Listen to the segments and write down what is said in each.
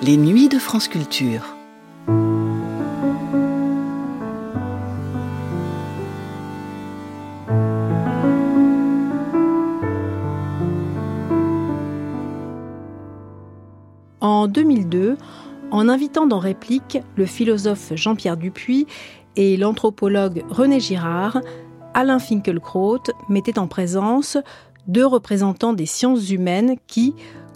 Les nuits de France Culture. En 2002, en invitant dans Réplique le philosophe Jean-Pierre Dupuis et l'anthropologue René Girard, Alain Finkielkraut mettait en présence deux représentants des sciences humaines qui,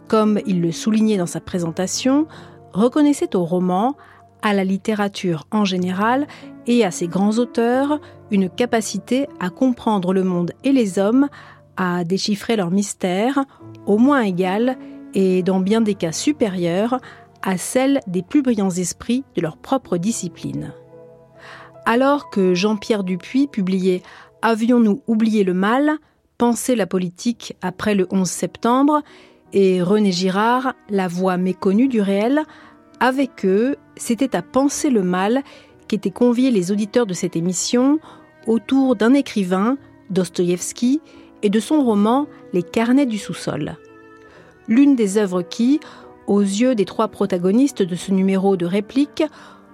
comme il le soulignait dans sa présentation, reconnaissaient au roman, à la littérature en général et à ses grands auteurs une capacité à comprendre le monde et les hommes, à déchiffrer leurs mystères, au moins égales et dans bien des cas supérieures à celle des plus brillants esprits de leur propre discipline. Alors que Jean-Pierre Dupuis publiait Avions-nous oublié le mal? Penser la politique après le 11 septembre et René Girard, la voix méconnue du réel, avec eux, c'était à penser le mal qu'étaient conviés les auditeurs de cette émission autour d'un écrivain, Dostoïevski, et de son roman Les carnets du sous-sol. L'une des œuvres qui, aux yeux des trois protagonistes de ce numéro de réplique,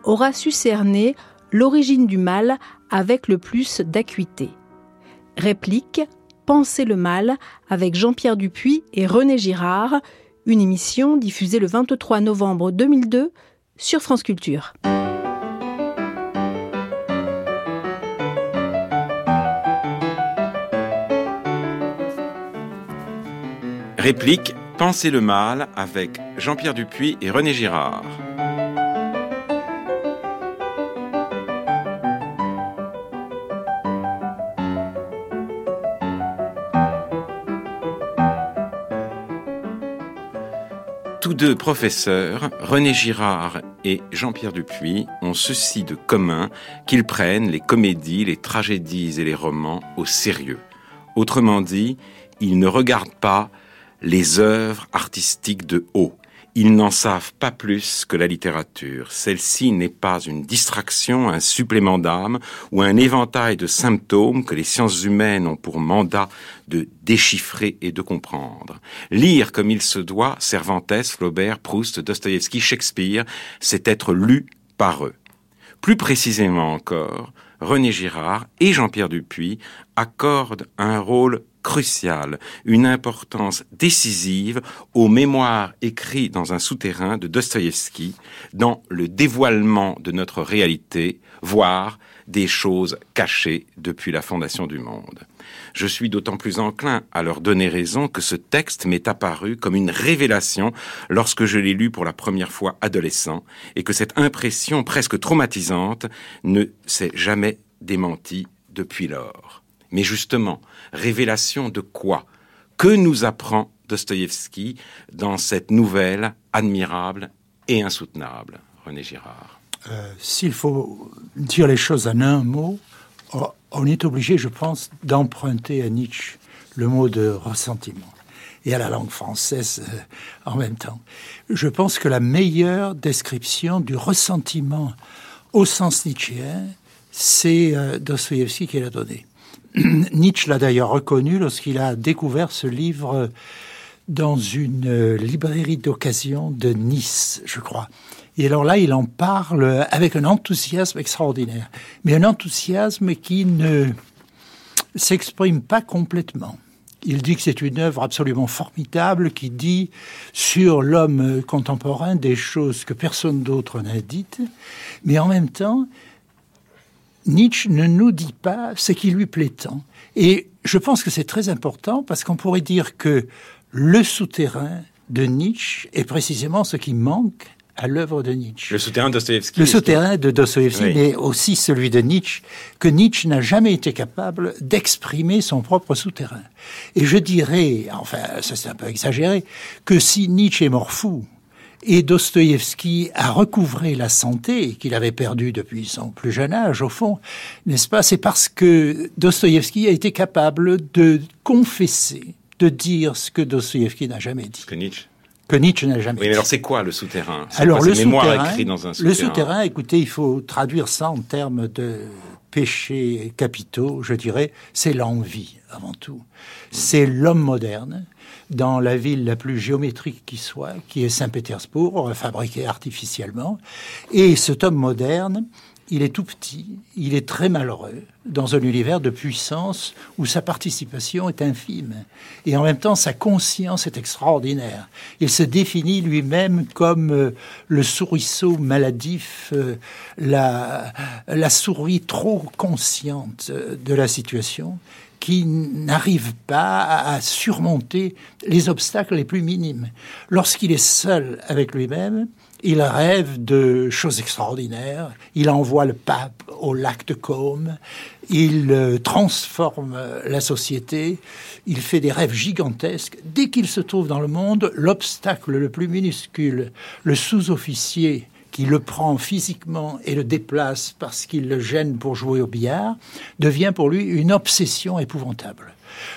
aura su cerner l'origine du mal avec le plus d'acuité. Réplique Penser le mal avec Jean-Pierre Dupuis et René Girard, une émission diffusée le 23 novembre 2002 sur France Culture. Réplique Penser le mal avec Jean-Pierre Dupuis et René Girard. Deux professeurs, René Girard et Jean-Pierre Dupuis, ont ceci de commun qu'ils prennent les comédies, les tragédies et les romans au sérieux. Autrement dit, ils ne regardent pas les œuvres artistiques de haut. Ils n'en savent pas plus que la littérature. Celle-ci n'est pas une distraction, un supplément d'âme ou un éventail de symptômes que les sciences humaines ont pour mandat de déchiffrer et de comprendre. Lire comme il se doit Cervantes, Flaubert, Proust, Dostoïevski, Shakespeare, c'est être lu par eux. Plus précisément encore, René Girard et Jean-Pierre Dupuis accordent un rôle crucial, une importance décisive aux mémoires écrits dans un souterrain de Dostoïevski, dans le dévoilement de notre réalité, voire des choses cachées depuis la fondation du monde. Je suis d'autant plus enclin à leur donner raison que ce texte m'est apparu comme une révélation lorsque je l'ai lu pour la première fois adolescent et que cette impression presque traumatisante ne s'est jamais démentie depuis lors. Mais justement, révélation de quoi Que nous apprend Dostoïevski dans cette nouvelle admirable et insoutenable René Girard. Euh, S'il faut dire les choses en un mot, on est obligé, je pense, d'emprunter à Nietzsche le mot de ressentiment et à la langue française euh, en même temps. Je pense que la meilleure description du ressentiment au sens nietzschéen, c'est euh, Dostoïevski qui l'a donné. Nietzsche l'a d'ailleurs reconnu lorsqu'il a découvert ce livre dans une euh, librairie d'occasion de Nice, je crois. Et alors là, il en parle avec un enthousiasme extraordinaire, mais un enthousiasme qui ne s'exprime pas complètement. Il dit que c'est une œuvre absolument formidable qui dit sur l'homme contemporain des choses que personne d'autre n'a dites, mais en même temps, Nietzsche ne nous dit pas ce qui lui plaît tant. Et je pense que c'est très important parce qu'on pourrait dire que le souterrain de Nietzsche est précisément ce qui manque à l'œuvre de Nietzsche. Le souterrain de Dostoevsky. Le souterrain de Dostoevsky, mais aussi celui de Nietzsche, que Nietzsche n'a jamais été capable d'exprimer son propre souterrain. Et je dirais, enfin, ça c'est un peu exagéré, que si Nietzsche est mort fou, et Dostoïevski a recouvré la santé qu'il avait perdue depuis son plus jeune âge, au fond, n'est-ce pas? C'est parce que Dostoïevski a été capable de confesser, de dire ce que Dostoïevski n'a jamais dit. Que Nietzsche que Nietzsche n'a jamais oui, dit. mais alors c'est quoi le souterrain? Alors le souterrain, dans un souterrain, le souterrain, écoutez, il faut traduire ça en termes de péchés capitaux, je dirais, c'est l'envie avant tout. C'est l'homme moderne dans la ville la plus géométrique qui soit, qui est Saint-Pétersbourg, fabriquée artificiellement. Et cet homme moderne, il est tout petit, il est très malheureux dans un univers de puissance où sa participation est infime. Et en même temps, sa conscience est extraordinaire. Il se définit lui-même comme euh, le souriceau maladif, euh, la, la souris trop consciente de la situation qui n'arrive pas à surmonter les obstacles les plus minimes. Lorsqu'il est seul avec lui-même, il rêve de choses extraordinaires. Il envoie le pape au lac de Côme. Il euh, transforme la société. Il fait des rêves gigantesques. Dès qu'il se trouve dans le monde, l'obstacle le plus minuscule, le sous-officier qui le prend physiquement et le déplace parce qu'il le gêne pour jouer au billard, devient pour lui une obsession épouvantable.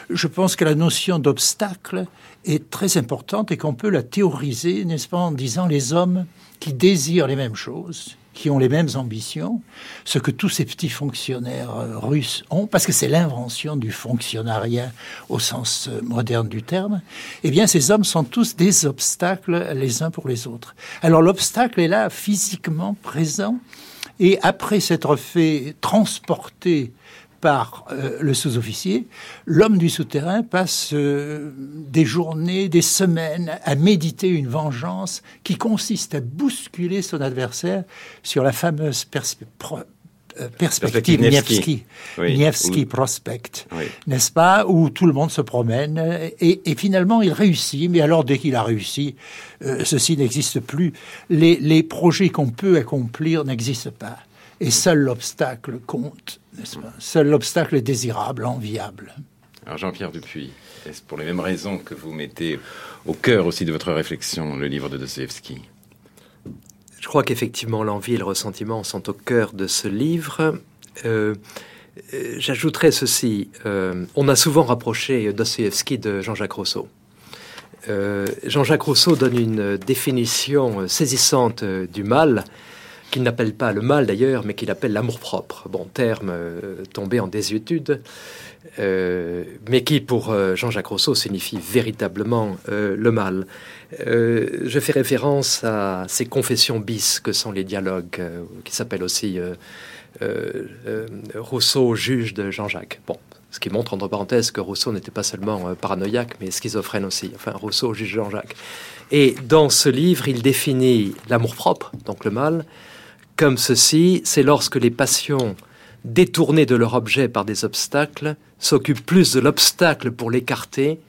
Je pense que la notion d'obstacle est très importante et qu'on peut la théoriser, n'est-ce pas, en disant les hommes qui désirent les mêmes choses, qui ont les mêmes ambitions, ce que tous ces petits fonctionnaires euh, russes ont, parce que c'est l'invention du fonctionnariat au sens euh, moderne du terme, eh bien ces hommes sont tous des obstacles les uns pour les autres. Alors l'obstacle est là physiquement présent, et après s'être fait transporter par euh, le sous-officier, l'homme du souterrain passe euh, des journées, des semaines à méditer une vengeance qui consiste à bousculer son adversaire sur la fameuse euh, perspective Nievski, Nievski Prospect, n'est-ce pas, où tout le monde se promène et, finalement il réussit, mais alors dès qu'il a réussi, ceci n'existe plus. Les, les projets qu'on peut accomplir n'existent pas et seul l'obstacle compte, n'est-ce pas? Seul l'obstacle est désirable, enviable. Alors Jean-Pierre Dupuis, est-ce pour les mêmes raisons que vous mettez au cœur aussi de votre réflexion le livre de Dostoevsky? Je crois qu'effectivement l'envie et le ressentiment sont au cœur de ce livre. Euh, euh, j'ajouterais ceci, euh, on a souvent rapproché Dostoevsky de Jean-Jacques Rousseau. Jean-Jacques Rousseau donne une définition saisissante du mal qu'il n'appelle pas le mal d'ailleurs, mais qu'il appelle l'amour-propre. Bon, terme euh, tombé en désuétude, euh, mais qui pour euh, Jean-Jacques Rousseau signifie véritablement le mal. je fais référence à ces confessions bis que sont les dialogues, qui s'appellent aussi Rousseau juge de Jean-Jacques. Bon, ce qui montre entre parenthèses que Rousseau n'était pas seulement paranoïaque, mais schizophrène aussi. Enfin, Rousseau juge Jean-Jacques. Et dans ce livre, il définit l'amour-propre, donc le mal, comme ceci, c'est lorsque les passions détournées de leur objet par des obstacles s'occupent plus de l'obstacle pour l'écarter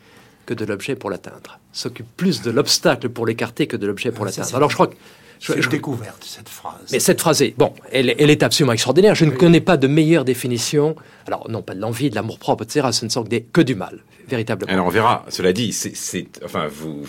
que de l'objet pour l'atteindre. S'occupent plus de l'obstacle pour l'écarter que de l'objet pour l'atteindre. Alors je crois que je, découverte cette phrase. Mais cette phrase est, bon, elle, elle est absolument extraordinaire. Je ne connais pas de meilleure définition. Alors, non pas de l'envie, de l'amour propre, etc. Ce ne sont que, que du mal, Alors, on verra. Cela dit, c'est, enfin, vous,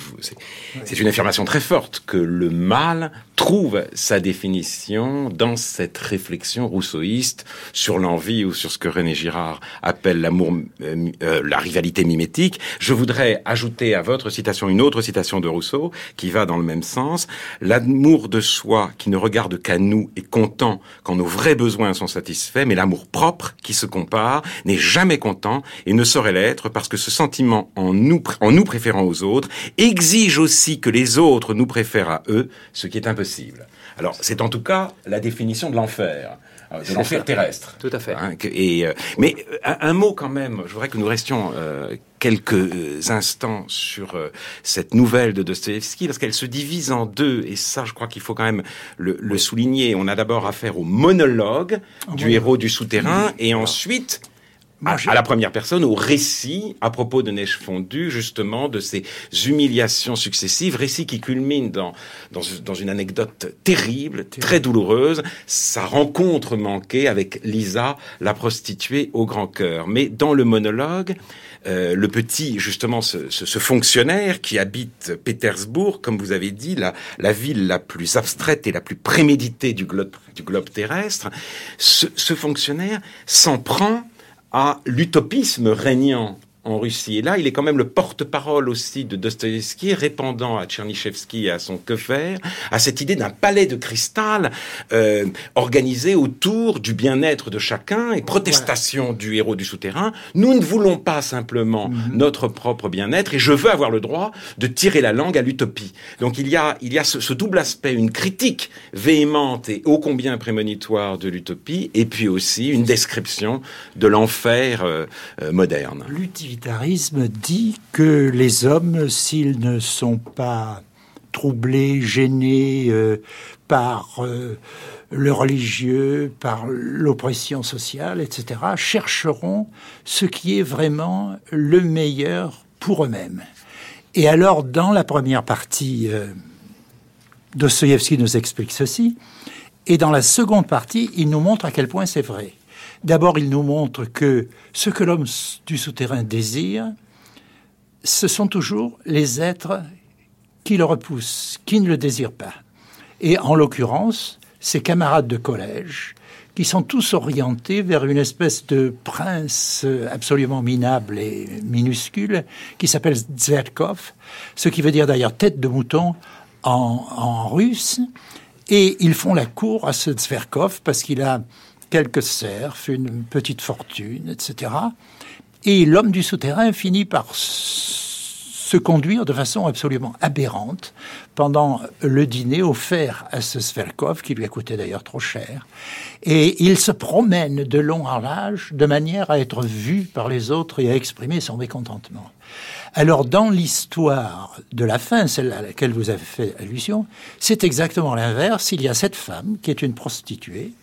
c'est une affirmation très forte que le mal trouve sa définition dans cette réflexion rousseauiste sur l'envie ou sur ce que René Girard appelle l'amour, euh, euh, la rivalité mimétique. Je voudrais ajouter à votre citation une autre citation de Rousseau qui va dans le même sens. L'amour de soi qui ne regarde qu'à nous est content quand nos vrais besoins sont satisfaits, mais l'amour propre qui se compare n'est jamais content et ne saurait l'être parce que ce sentiment en nous, en nous préférant aux autres exige aussi que les autres nous préfèrent à eux, ce qui est impossible alors, c'est en tout cas la définition de l'enfer euh, de l'enfer terrestre. Tout à fait. Hein, et, euh, mais euh, un, mot quand même, je voudrais que nous restions quelques instants sur cette nouvelle de Dostoevsky, parce qu'elle se divise en deux, et ça je crois qu'il faut quand même le, souligner. On a d'abord affaire au monologue du héros du souterrain, et ensuite à, la première personne, au récit à propos de Neige fondue, justement, de ces humiliations successives, récit qui culmine dans, dans, une anecdote terrible, très douloureuse, sa rencontre manquée avec Lisa, la prostituée au grand cœur. Mais dans le monologue, euh, le petit, justement, ce, ce, fonctionnaire qui habite Pétersbourg, comme vous avez dit, la, la ville la plus abstraite et la plus préméditée du globe, du globe terrestre, ce, ce fonctionnaire s'en prend à l'utopisme régnant en Russie. Et là, il est quand même le porte-parole aussi de Dostoïevski, répandant à Tchernyshevski et à son que faire, à cette idée d'un palais de cristal euh, organisé autour du bien-être de chacun et protestation du héros du souterrain. Nous ne voulons pas simplement mhm. notre propre bien-être et je veux avoir le droit de tirer la langue à l'utopie. Donc il y a, il y a ce, ce double aspect, une critique véhémente et ô combien prémonitoire de l'utopie, et puis aussi une description de l'enfer euh, euh, moderne. Dit que les hommes, s'ils ne sont pas troublés, gênés euh, par le religieux, par l'oppression sociale, etc., chercheront ce qui est vraiment le meilleur pour eux-mêmes. Et alors, dans la première partie, Dostoïevski nous explique ceci, et dans la seconde partie, il nous montre à quel point c'est vrai. D'abord, il nous montre que ce que l'homme du souterrain désire, ce sont toujours les êtres qui le repoussent, qui ne le désirent pas. Et en l'occurrence, ses camarades de collège, qui sont tous orientés vers une espèce de prince absolument minable et minuscule, qui s'appelle Zverkov, ce qui veut dire d'ailleurs tête de mouton en, russe, et ils font la cour à ce Zverkov parce qu'il a quelques serfs, une petite fortune, etc. Et l'homme du souterrain finit par se conduire de façon absolument aberrante pendant le dîner offert à ce Sverkov, qui lui a coûté d'ailleurs trop cher. Et il se promène de long en large de manière à être vu par les autres et à exprimer son mécontentement. Alors, dans l'histoire de la fin, celle à laquelle vous avez fait allusion, c'est exactement l'inverse. Il y a cette femme qui est une prostituée,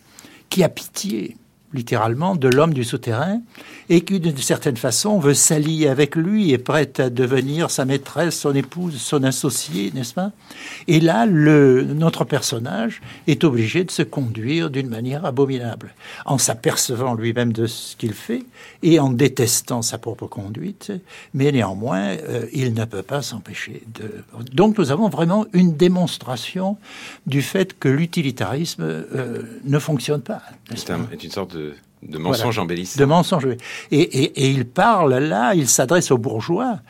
qui a pitié littéralement, de l'homme du souterrain, et qui, d'une certaine façon, veut s'allier avec lui, est prête à devenir sa maîtresse, son épouse, son associé, n'est-ce pas? Et là, le, notre personnage est obligé de se conduire d'une manière abominable, en s'apercevant lui-même de ce qu'il fait, et en détestant sa propre conduite, mais néanmoins, euh, il ne peut pas s'empêcher de... Donc nous avons vraiment une démonstration du fait que l'utilitarisme euh, ne fonctionne pas. C'est une sorte de de, mensonges embellissants. De mensonges, et, et, il parle là, il s'adresse aux bourgeois.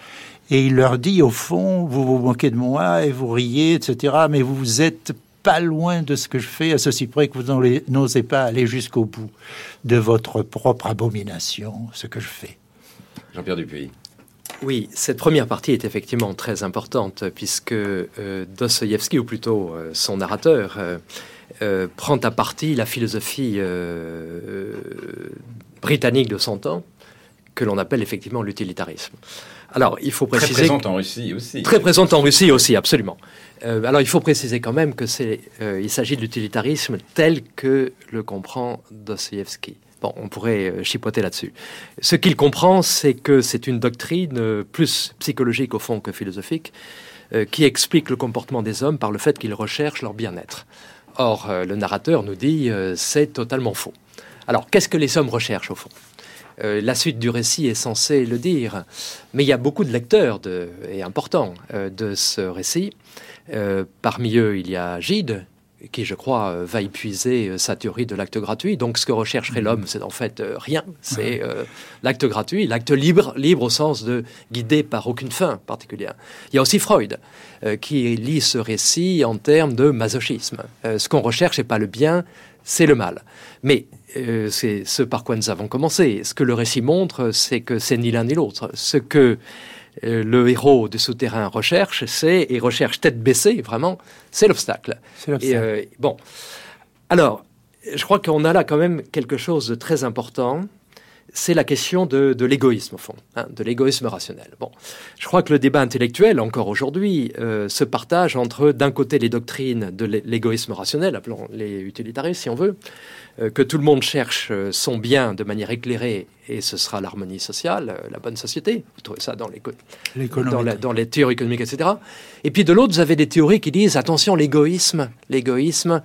Et il leur dit, au fond, vous vous moquez de moi et vous riez, etc. Mais vous êtes pas loin de ce que je fais, à ceci près que vous n'osez pas aller jusqu'au bout de votre propre abomination, ce que je fais. Jean-Pierre Dupuis. Oui, cette première partie est effectivement très importante puisque euh, Dostoïevski, ou plutôt euh, son narrateur, euh, euh, prend à partie la philosophie euh, euh, britannique de son temps, que l'on appelle effectivement l'utilitarisme. Alors, il faut préciser... Très présente en Russie aussi. Très présente en Russie aussi, absolument. alors, il faut préciser quand même que c'est, il s'agit de l'utilitarisme tel que le comprend Dostoevsky. Bon, on pourrait chipoter là-dessus. Ce qu'il comprend, c'est que c'est une doctrine plus psychologique au fond que philosophique, qui explique le comportement des hommes par le fait qu'ils recherchent leur bien-être. Or, euh, le narrateur nous dit euh, c'est totalement faux. Alors, qu'est-ce que les hommes recherchent au fond? Euh, la suite du récit est censée le dire, mais il y a beaucoup de lecteurs et importants de ce récit. parmi eux, il y a Gide, qui, je crois, euh, va épuiser euh, sa théorie de l'acte gratuit. Donc, ce que rechercherait l'homme, c'est en fait euh, rien. C'est l'acte gratuit, l'acte libre, libre au sens de guidé par aucune fin particulière. Il y a aussi Freud, qui lit ce récit en termes de masochisme. ce qu'on recherche, n'est pas le bien, c'est le mal. Mais c'est ce par quoi nous avons commencé. Ce que le récit montre, c'est que c'est ni l'un ni l'autre. Ce que le héros de souterrain recherche, c'est, et recherche tête baissée, vraiment, c'est l'obstacle. Euh, bon. Alors, je crois qu'on a là quand même quelque chose de très important. C'est la question de, l'égoïsme, au fond, hein, de l'égoïsme rationnel. Bon, je crois que le débat intellectuel, encore aujourd'hui, euh, se partage entre, d'un côté, les doctrines de l'égoïsme rationnel, appelons les utilitaristes si on veut, euh, que tout le monde cherche euh, son bien de manière éclairée et ce sera l'harmonie sociale, la bonne société. Vous trouvez ça dans les, dans, dans, les théories économiques, etc. Et puis de l'autre, vous avez des théories qui disent attention, l'égoïsme, l'égoïsme,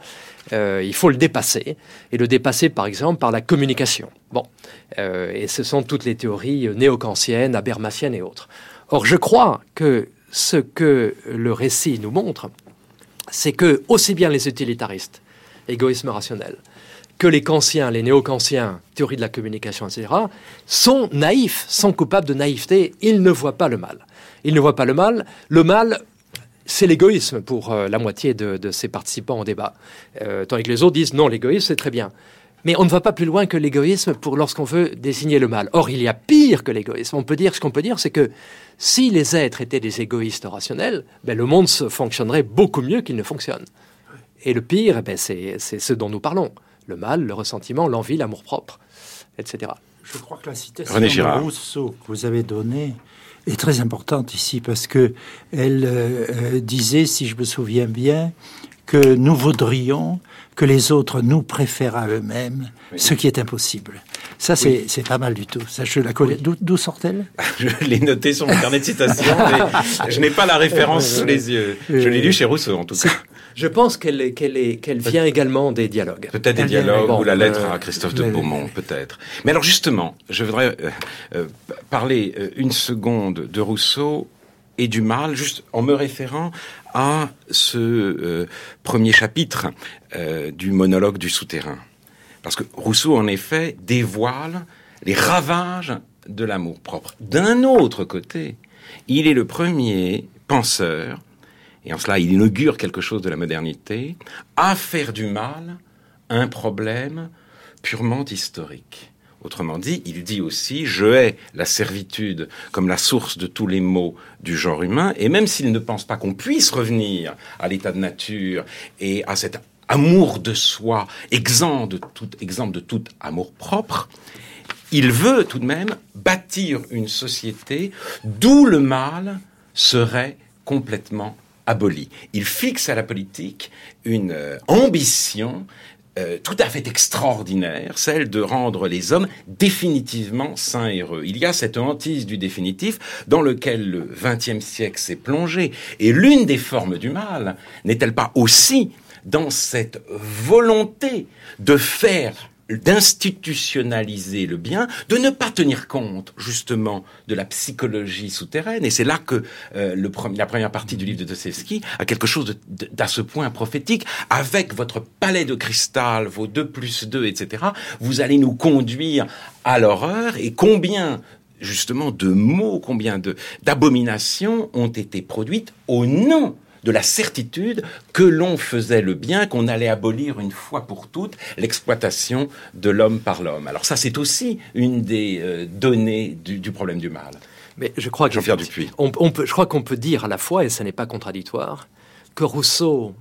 il faut le dépasser. Et le dépasser, par exemple, par la communication. Bon. et ce sont toutes les théories néo-kantiennes, habermasiennes et autres. Or, je crois que ce que le récit nous montre, c'est que aussi bien les utilitaristes, égoïsme rationnel, que les kantiens, les néo-kantiens, théorie de la communication, etc., sont naïfs, sont coupables de naïveté. Ils ne voient pas le mal. Ils ne voient pas le mal. Le mal, c'est l'égoïsme pour euh, la moitié de, ces participants au débat. Euh, tandis que les autres disent non, l'égoïsme, c'est très bien. Mais on ne va pas plus loin que l'égoïsme pour lorsqu'on veut désigner le mal. Or, il y a pire que l'égoïsme. On peut dire ce qu'on peut dire, c'est que si les êtres étaient des égoïstes rationnels, ben, le monde fonctionnerait beaucoup mieux qu'il ne fonctionne. Et le pire, ben, c'est ce dont nous parlons le mal, le ressentiment, l'envie, l'amour-propre, etc. Je crois que la citation de Rousseau que vous avez donnée est très importante ici parce que elle euh, euh, disait, si je me souviens bien, que nous voudrions que les autres nous préfèrent à eux-mêmes, ce qui est impossible. Ça, c'est pas mal du tout. Ça, je la connais. D'où sort-elle? Je l'ai noté sur mon carnet de citations, mais je n'ai pas la référence sous les yeux. Je l'ai lu chez Rousseau, en tout cas. Je pense qu'elle qu'elle qu'elle vient également des dialogues. Peut-être des dialogues ou la lettre à Christophe de Beaumont, peut-être. Mais alors justement, je voudrais euh, euh, parler euh, une seconde de Rousseau et du mal, juste en me référant à ce premier chapitre du monologue du souterrain. Parce que Rousseau, en effet, dévoile les ravages de l'amour propre. D'un autre côté, il est le premier penseur et en cela il inaugure quelque chose de la modernité, à faire du mal un problème purement historique. Autrement dit, il dit aussi, je hais la servitude comme la source de tous les maux du genre humain, et même s'il ne pense pas qu'on puisse revenir à l'état de nature et à cet amour de soi, exempt de tout, exemple de tout amour propre, il veut tout de même bâtir une société d'où le mal serait complètement aboli. Il fixe à la politique une euh, ambition euh, tout à fait extraordinaire, celle de rendre les hommes définitivement sains et heureux. Il y a cette hantise du définitif dans lequel le XXe siècle s'est plongé. Et l'une des formes du mal n'est-elle pas aussi dans cette volonté de faire d'institutionnaliser le bien, de ne pas tenir compte justement de la psychologie souterraine. Et c'est là que euh, le la première partie du livre de Dostoevsky a quelque chose d'à ce point prophétique. Avec votre palais de cristal, vos 2 plus 2, etc., vous allez nous conduire à l'horreur. Et combien justement de mots, combien de d'abominations ont été produites au nom de la certitude que l'on faisait le bien, qu'on allait abolir une fois pour toutes l'exploitation de l'homme par l'homme. Alors ça, c'est aussi une des euh, données du, problème du mal. Mais je crois que Jean-Pierre Dupuis. On, peut, je crois qu'on peut dire à la fois, et ce n'est pas contradictoire, que Rousseau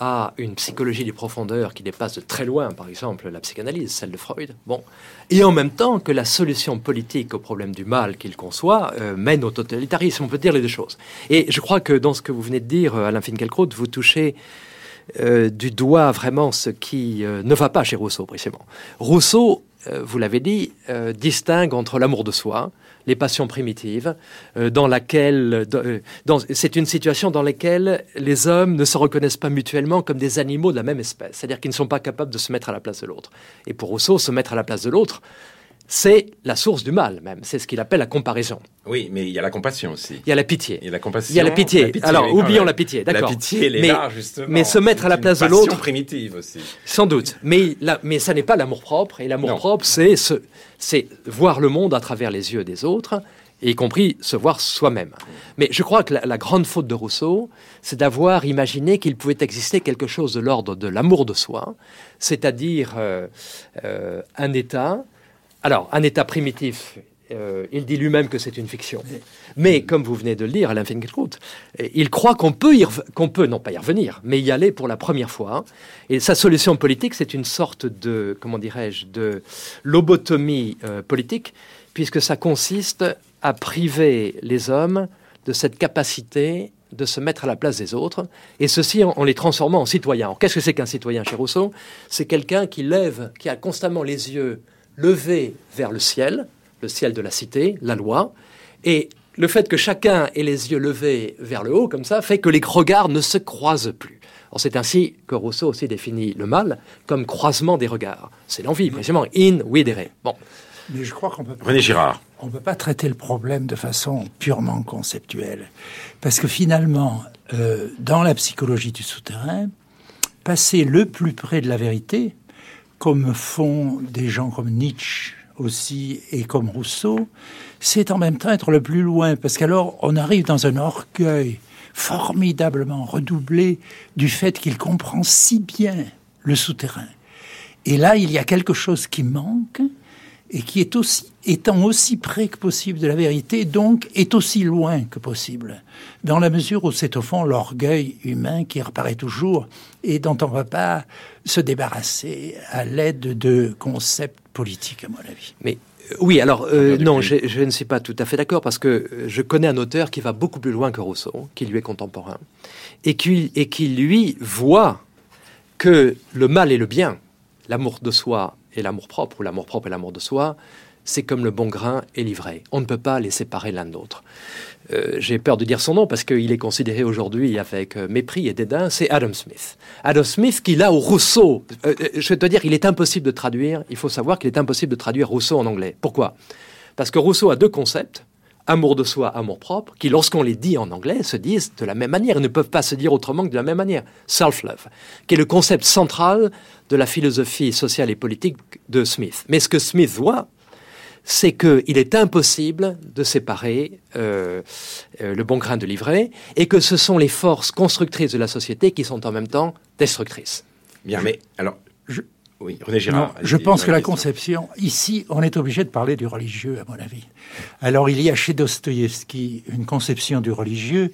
a une psychologie des profondeurs qui dépasse de très loin, par exemple, la psychanalyse, celle de Freud. Bon, et en même temps que la solution politique au problème du mal qu'il conçoit euh, mène au totalitarisme. On peut dire les deux choses. Et je crois que dans ce que vous venez de dire, euh, Alain Finkielkraut, vous touchez euh, du doigt vraiment ce qui ne va pas chez Rousseau, précisément. Rousseau, vous l'avez dit, distingue entre l'amour de soi, les passions primitives, euh, dans laquelle euh, c'est une situation dans laquelle les hommes ne se reconnaissent pas mutuellement comme des animaux de la même espèce, c'est-à-dire qu'ils ne sont pas capables de se mettre à la place de l'autre. Et pour Rousseau, se mettre à la place de l'autre, c'est la source du mal même. C'est ce qu'il appelle la comparaison. Oui, mais il y a la compassion aussi. Il y a la pitié. Il y a la compassion. Il y a la pitié. Alors, oublions la pitié, d'accord. La pitié, elle est là, justement. Mais se mettre à la place de l'autre. primitive aussi. Sans doute. Mais, mais ça n'est pas l'amour propre. Et l'amour propre, c'est c'est voir le monde à travers les yeux des autres, y compris se voir soi-même. Mais je crois que la, grande faute de Rousseau, c'est d'avoir imaginé qu'il pouvait exister quelque chose de l'ordre de l'amour de soi, c'est-à-dire euh, euh, un état alors, un état primitif, euh, il dit lui-même que c'est une fiction. Mais comme vous venez de le dire, Alain Finkielkraut, il croit qu'on peut, qu'on peut, non pas y revenir, mais y aller pour la première fois. Et sa solution politique, c'est une sorte de, comment dirais-je, de lobotomie euh, politique, puisque ça consiste à priver les hommes de cette capacité de se mettre à la place des autres, et ceci en, les transformant en citoyens. Qu'est-ce que c'est qu'un citoyen chez Rousseau? C'est quelqu'un qui lève, qui a constamment les yeux levé vers le ciel, le ciel de la cité, la loi, et le fait que chacun ait les yeux levés vers le haut, comme ça, fait que les regards ne se croisent plus. C'est ainsi que Rousseau aussi définit le mal comme croisement des regards. C'est l'envie, précisément, in videre. Bon. Mais je crois qu'on peut René Girard. On ne peut pas traiter le problème de façon purement conceptuelle. Parce que finalement, euh, dans la psychologie du souterrain, passer le plus près de la vérité, comme font des gens comme Nietzsche aussi et comme Rousseau, c'est en même temps être le plus loin, parce qu'alors on arrive dans un orgueil formidablement redoublé du fait qu'il comprend si bien le souterrain. Et là, il y a quelque chose qui manque et qui est aussi, étant aussi près que possible de la vérité, donc est aussi loin que possible, dans la mesure où c'est au fond l'orgueil humain qui reparaît toujours et dont on ne va pas se débarrasser à l'aide de concepts à mon avis. Mais euh, oui, alors euh, non, je, je, ne suis pas tout à fait d'accord parce que euh, je connais un auteur qui va beaucoup plus loin que Rousseau, qui lui est contemporain, et qui, et qui lui voit que le mal et le bien, l'amour de soi et l'amour propre, ou l'amour propre et l'amour de soi, c'est comme le bon grain et l'ivraie. On ne peut pas les séparer l'un de l'autre. Euh, J'ai peur de dire son nom parce qu'il est considéré aujourd'hui avec euh, mépris et dédain, c'est Adam Smith. Adam Smith qui là au Rousseau, euh, je vais te dire, il est impossible de traduire, il faut savoir qu'il est impossible de traduire Rousseau en anglais. Pourquoi? Parce que Rousseau a deux concepts, amour de soi, amour propre, qui lorsqu'on les dit en anglais se disent de la même manière, ils ne peuvent pas se dire autrement que de la même manière. Self-love, qui est le concept central de la philosophie sociale et politique de Smith. Mais ce que Smith voit, c'est qu'il est impossible de séparer euh, euh, le bon grain de l'ivraie et que ce sont les forces constructrices de la société qui sont en même temps destructrices. Bien, mais alors, je, oui, René Girard. Non, je pense que la conception, ici, on est obligé de parler du religieux, à mon avis. Alors, il y a chez Dostoïevski une conception du religieux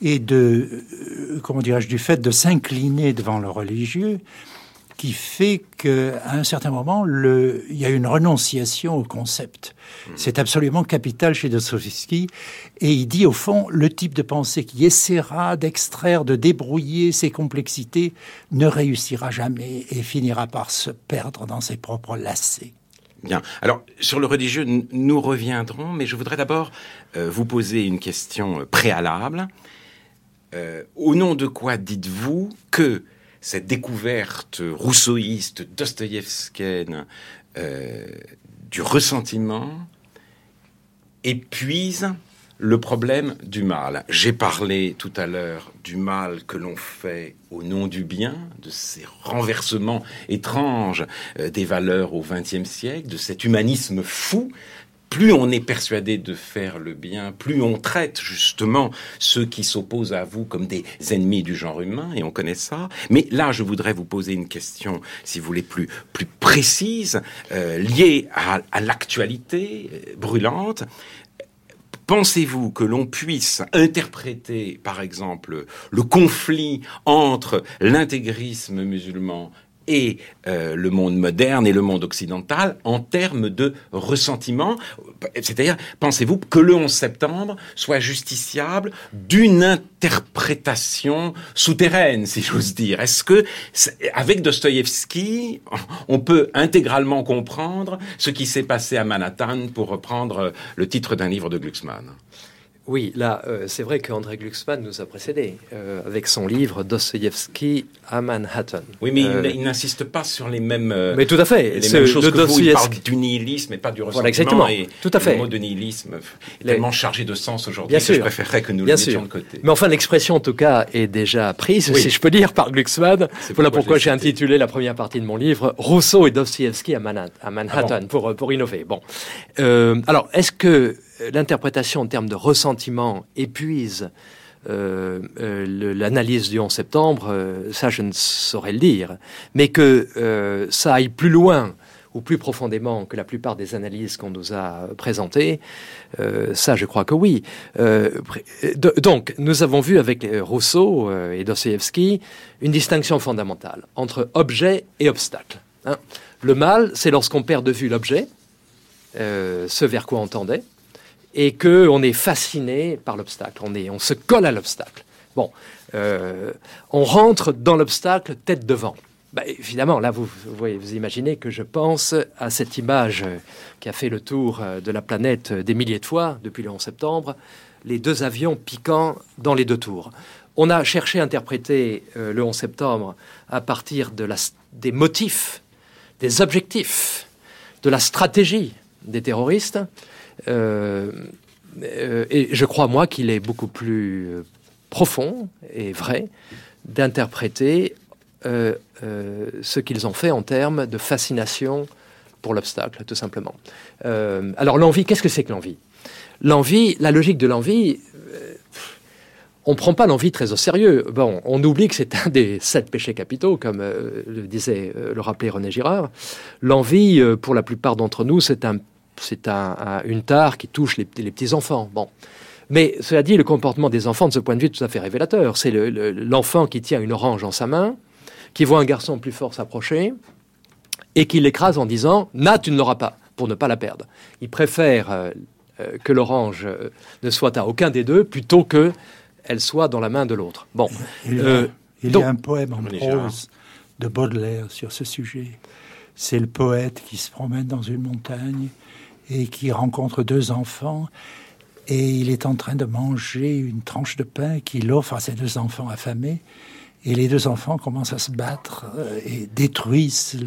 et de, euh, comment dirais-je, du fait de s'incliner devant le religieux qui fait qu'à un certain moment, le, il y a une renonciation au concept. Mmh. C'est absolument capital chez Dostoevsky. Et il dit, au fond, le type de pensée qui essaiera d'extraire, de débrouiller ces complexités ne réussira jamais et finira par se perdre dans ses propres lacets. Bien. Alors, sur le religieux, nous reviendrons, mais je voudrais d'abord euh, vous poser une question préalable. Euh, au nom de quoi dites-vous que cette découverte rousseauiste, dostoïevskienne euh, du ressentiment épuise le problème du mal. J'ai parlé tout à l'heure du mal que l'on fait au nom du bien, de ces renversements étranges euh, des valeurs au XXe siècle, de cet humanisme fou plus on est persuadé de faire le bien, plus on traite justement ceux qui s'opposent à vous comme des ennemis du genre humain, et on connaît ça. Mais là, je voudrais vous poser une question, si vous voulez, plus, plus précise, euh, liée à, l'actualité euh, brûlante. Pensez-vous que l'on puisse interpréter, par exemple, le conflit entre l'intégrisme musulman et euh, le monde moderne et le monde occidental en termes de ressentiment. C'est-à-dire, pensez-vous que le 11 septembre soit justiciable d'une interprétation souterraine, si j'ose dire? Est-ce que, avec Dostoïevski, on peut intégralement comprendre ce qui s'est passé à Manhattan, pour reprendre le titre d'un livre de Glucksmann? Oui, là, euh, c'est vrai qu'André Glucksmann nous a précédés euh, avec son livre Dostoïevski à Manhattan. Oui, mais euh, il, n'insiste pas sur les mêmes. Euh, mais tout à fait. Les mêmes choses que vous. Il parle du nihilisme et pas du ressentiment. Voilà, exactement. Et tout à fait. Le mot de nihilisme est tellement chargé de sens aujourd'hui que sûr. je préférerais que nous Bien le mettions sûr. de côté. Mais enfin, l'expression, en tout cas, est déjà prise, Oui. si je peux dire, par Glucksmann. Voilà pourquoi j'ai intitulé la première partie de mon livre Rousseau et Dostoïevski à, à Manhattan Ah pour, pour innover. Bon. Euh, alors, est-ce que l'interprétation en termes de ressentiment épuise euh, euh, l'analyse du 11 septembre, euh, ça je ne saurais le dire, mais que euh, ça aille plus loin ou plus profondément que la plupart des analyses qu'on nous a présentées, euh, ça je crois que oui. Euh, donc nous avons vu avec euh, Rousseau euh, et Dostoïevski une distinction fondamentale entre objet et obstacle. hein. Le mal, c'est lorsqu'on perd de vue l'objet, euh, ce vers quoi on tendait, et que on est fasciné par l'obstacle. On se colle à l'obstacle. Bon, euh, on rentre dans l'obstacle tête devant. Bah, évidemment, là, vous, imaginez que je pense à cette image qui a fait le tour euh, de la planète euh, des milliers de fois depuis le 11 septembre, les deux avions piquant dans les deux tours. On a cherché à interpréter le 11 septembre à partir des motifs, des objectifs, de la stratégie des terroristes. Euh, et je crois, moi, qu'il est beaucoup plus euh, profond et vrai d'interpréter euh, ce qu'ils ont fait en termes de fascination pour l'obstacle, tout simplement. Alors l'envie, qu'est-ce que c'est que l'envie? L'envie, la logique de l'envie, on ne prend pas l'envie très au sérieux. Bon, on oublie que c'est un des sept péchés capitaux, comme le disait, le rappelait René Girard. L'envie, pour la plupart d'entre nous, c'est un, c'est un, une tare qui touche les, les petits enfants. Bon, mais cela dit, le comportement des enfants de ce point de vue est tout à fait révélateur. C'est l'enfant qui tient une orange en sa main, qui voit un garçon plus fort s'approcher, et qui l'écrase en disant Na, tu ne l'auras pas, pour ne pas la perdre. Il préfère euh, euh, que l'orange euh, ne soit à aucun des deux plutôt que elle soit dans la main de l'autre. Bon. Il, y a, un poème en prose de Baudelaire sur ce sujet. C'est le poète qui se promène dans une montagne et qui rencontre deux enfants et il est en train de manger une tranche de pain qu'il offre à ses deux enfants affamés. Et les deux enfants commencent à se battre euh, et détruisent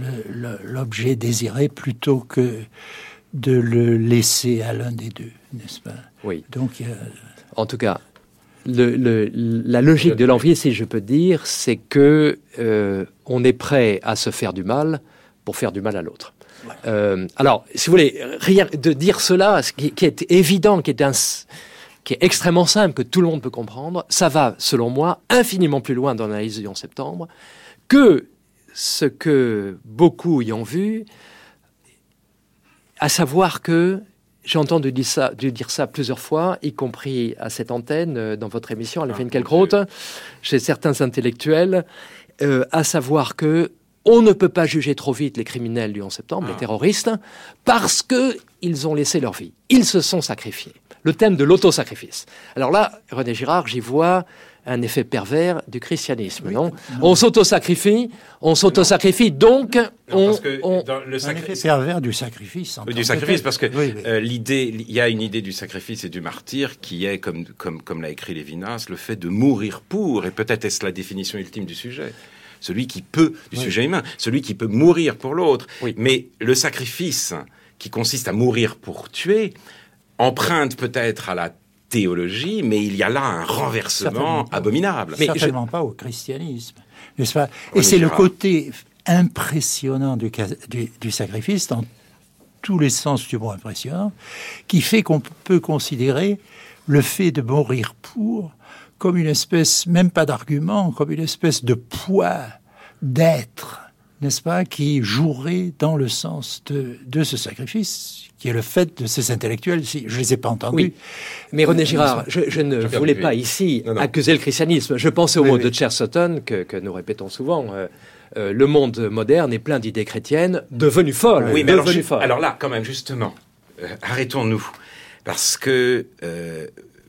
l'objet désiré plutôt que de le laisser à l'un des deux, n'est-ce pas? Oui. Donc, en tout cas, la logique de l'envie, si je peux dire, c'est que euh, on est prêt à se faire du mal pour faire du mal à l'autre. Euh, alors, si vous voulez, rien de dire cela, ce qui, est évident, qui est, un, qui est extrêmement simple, que tout le monde peut comprendre, ça va, selon moi, infiniment plus loin dans l'analyse du 11 septembre que ce que beaucoup y ont vu, à savoir que j'ai entendu dire ça, dire ça plusieurs fois, y compris à cette antenne, euh, dans votre émission, à la fin de chez certains intellectuels, euh, à savoir que on ne peut pas juger trop vite les criminels du 11 septembre, les ah. terroristes, parce qu'ils ont laissé leur vie. Ils se sont sacrifiés. Le thème de l'autosacrifice. Alors là, René Girard, j'y vois un effet pervers du christianisme, non, On s'autosacrifie, on s'autosacrifie, donc on, le un effet pervers du sacrifice. du sacrifice, parce que euh, l'idée, il y a une idée du sacrifice et du martyr qui est, comme comme comme l'a écrit Lévinas, le fait de mourir pour, et peut-être est-ce la définition ultime du sujet celui qui peut, du sujet humain, celui qui peut mourir pour l'autre. Mais le sacrifice qui consiste à mourir pour tuer emprunte peut-être à la théologie, mais il y a là un renversement abominable. Mais certainement pas au christianisme, n'est-ce pas? Et c'est le côté impressionnant du, du, sacrifice, dans tous les sens du mot impressionnant, qui fait qu'on peut considérer le fait de mourir pour comme une espèce, même pas d'argument, comme une espèce de poids d'être, n'est-ce pas, qui jouerait dans le sens de, de, ce sacrifice, qui est le fait de ces intellectuels. Si je les ai pas entendus. Oui. Mais René Girard, je, ne voulais pas ici accuser le christianisme. Je pensais au mot de Chesterton que, que, nous répétons souvent. Euh, euh, le monde moderne est plein d'idées chrétiennes devenues folles. Oui, mais alors, alors, là, quand même, justement, euh, arrêtons-nous. Parce que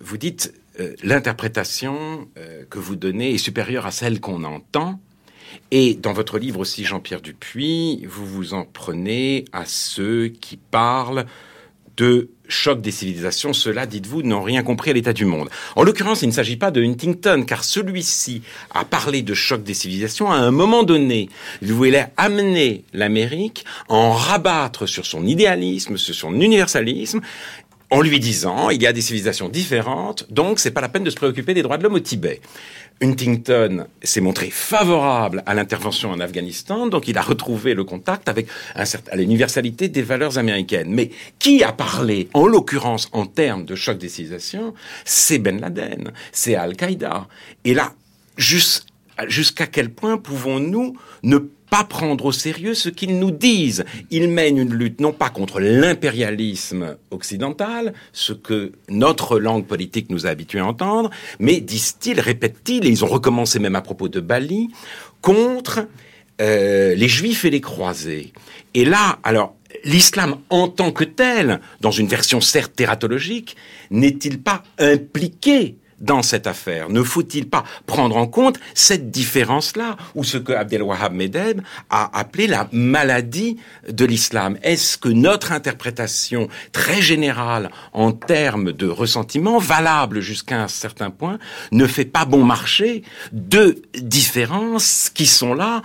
vous dites euh, l'interprétation euh, que vous donnez est supérieure à celle qu'on entend. Et dans votre livre aussi, Jean-Pierre Dupuis, vous vous en prenez à ceux qui parlent de choc des civilisations. Ceux-là, dites-vous, n'ont rien compris à l'état du monde. En l'occurrence, il ne s'agit pas de Huntington, car celui-ci a parlé de choc des civilisations à un moment donné. Il voulait amener l'Amérique à en rabattre sur son idéalisme, sur son universalisme, en lui disant il y a des civilisations différentes, donc c'est pas la peine de se préoccuper des droits de l'homme au Tibet. Huntington s'est montré favorable à l'intervention en Afghanistan, donc il a retrouvé le contact avec l'universalité des valeurs américaines. Mais qui a parlé, en l'occurrence en termes de choc des civilisations, c'est Ben Laden, c'est Al-Qaïda. Et là, jusqu'à quel point pouvons-nous ne pas prendre au sérieux ce qu'ils nous disent. Ils mènent une lutte non pas contre l'impérialisme occidental, ce que notre langue politique nous a habitués à entendre, mais disent-ils, répètent-ils, et ils ont recommencé même à propos de Bali, contre euh, les juifs et les croisés. Et là, alors, l'islam en tant que tel, dans une version certes tératologique, n'est-il pas impliqué dans cette affaire. Ne faut-il pas prendre en compte cette différence-là, ou ce que Abdelwahab Medeb a appelé la maladie de l'islam? Est-ce que notre interprétation très générale en termes de ressentiment, valable jusqu'à un certain point, ne fait pas bon marché de différences qui sont là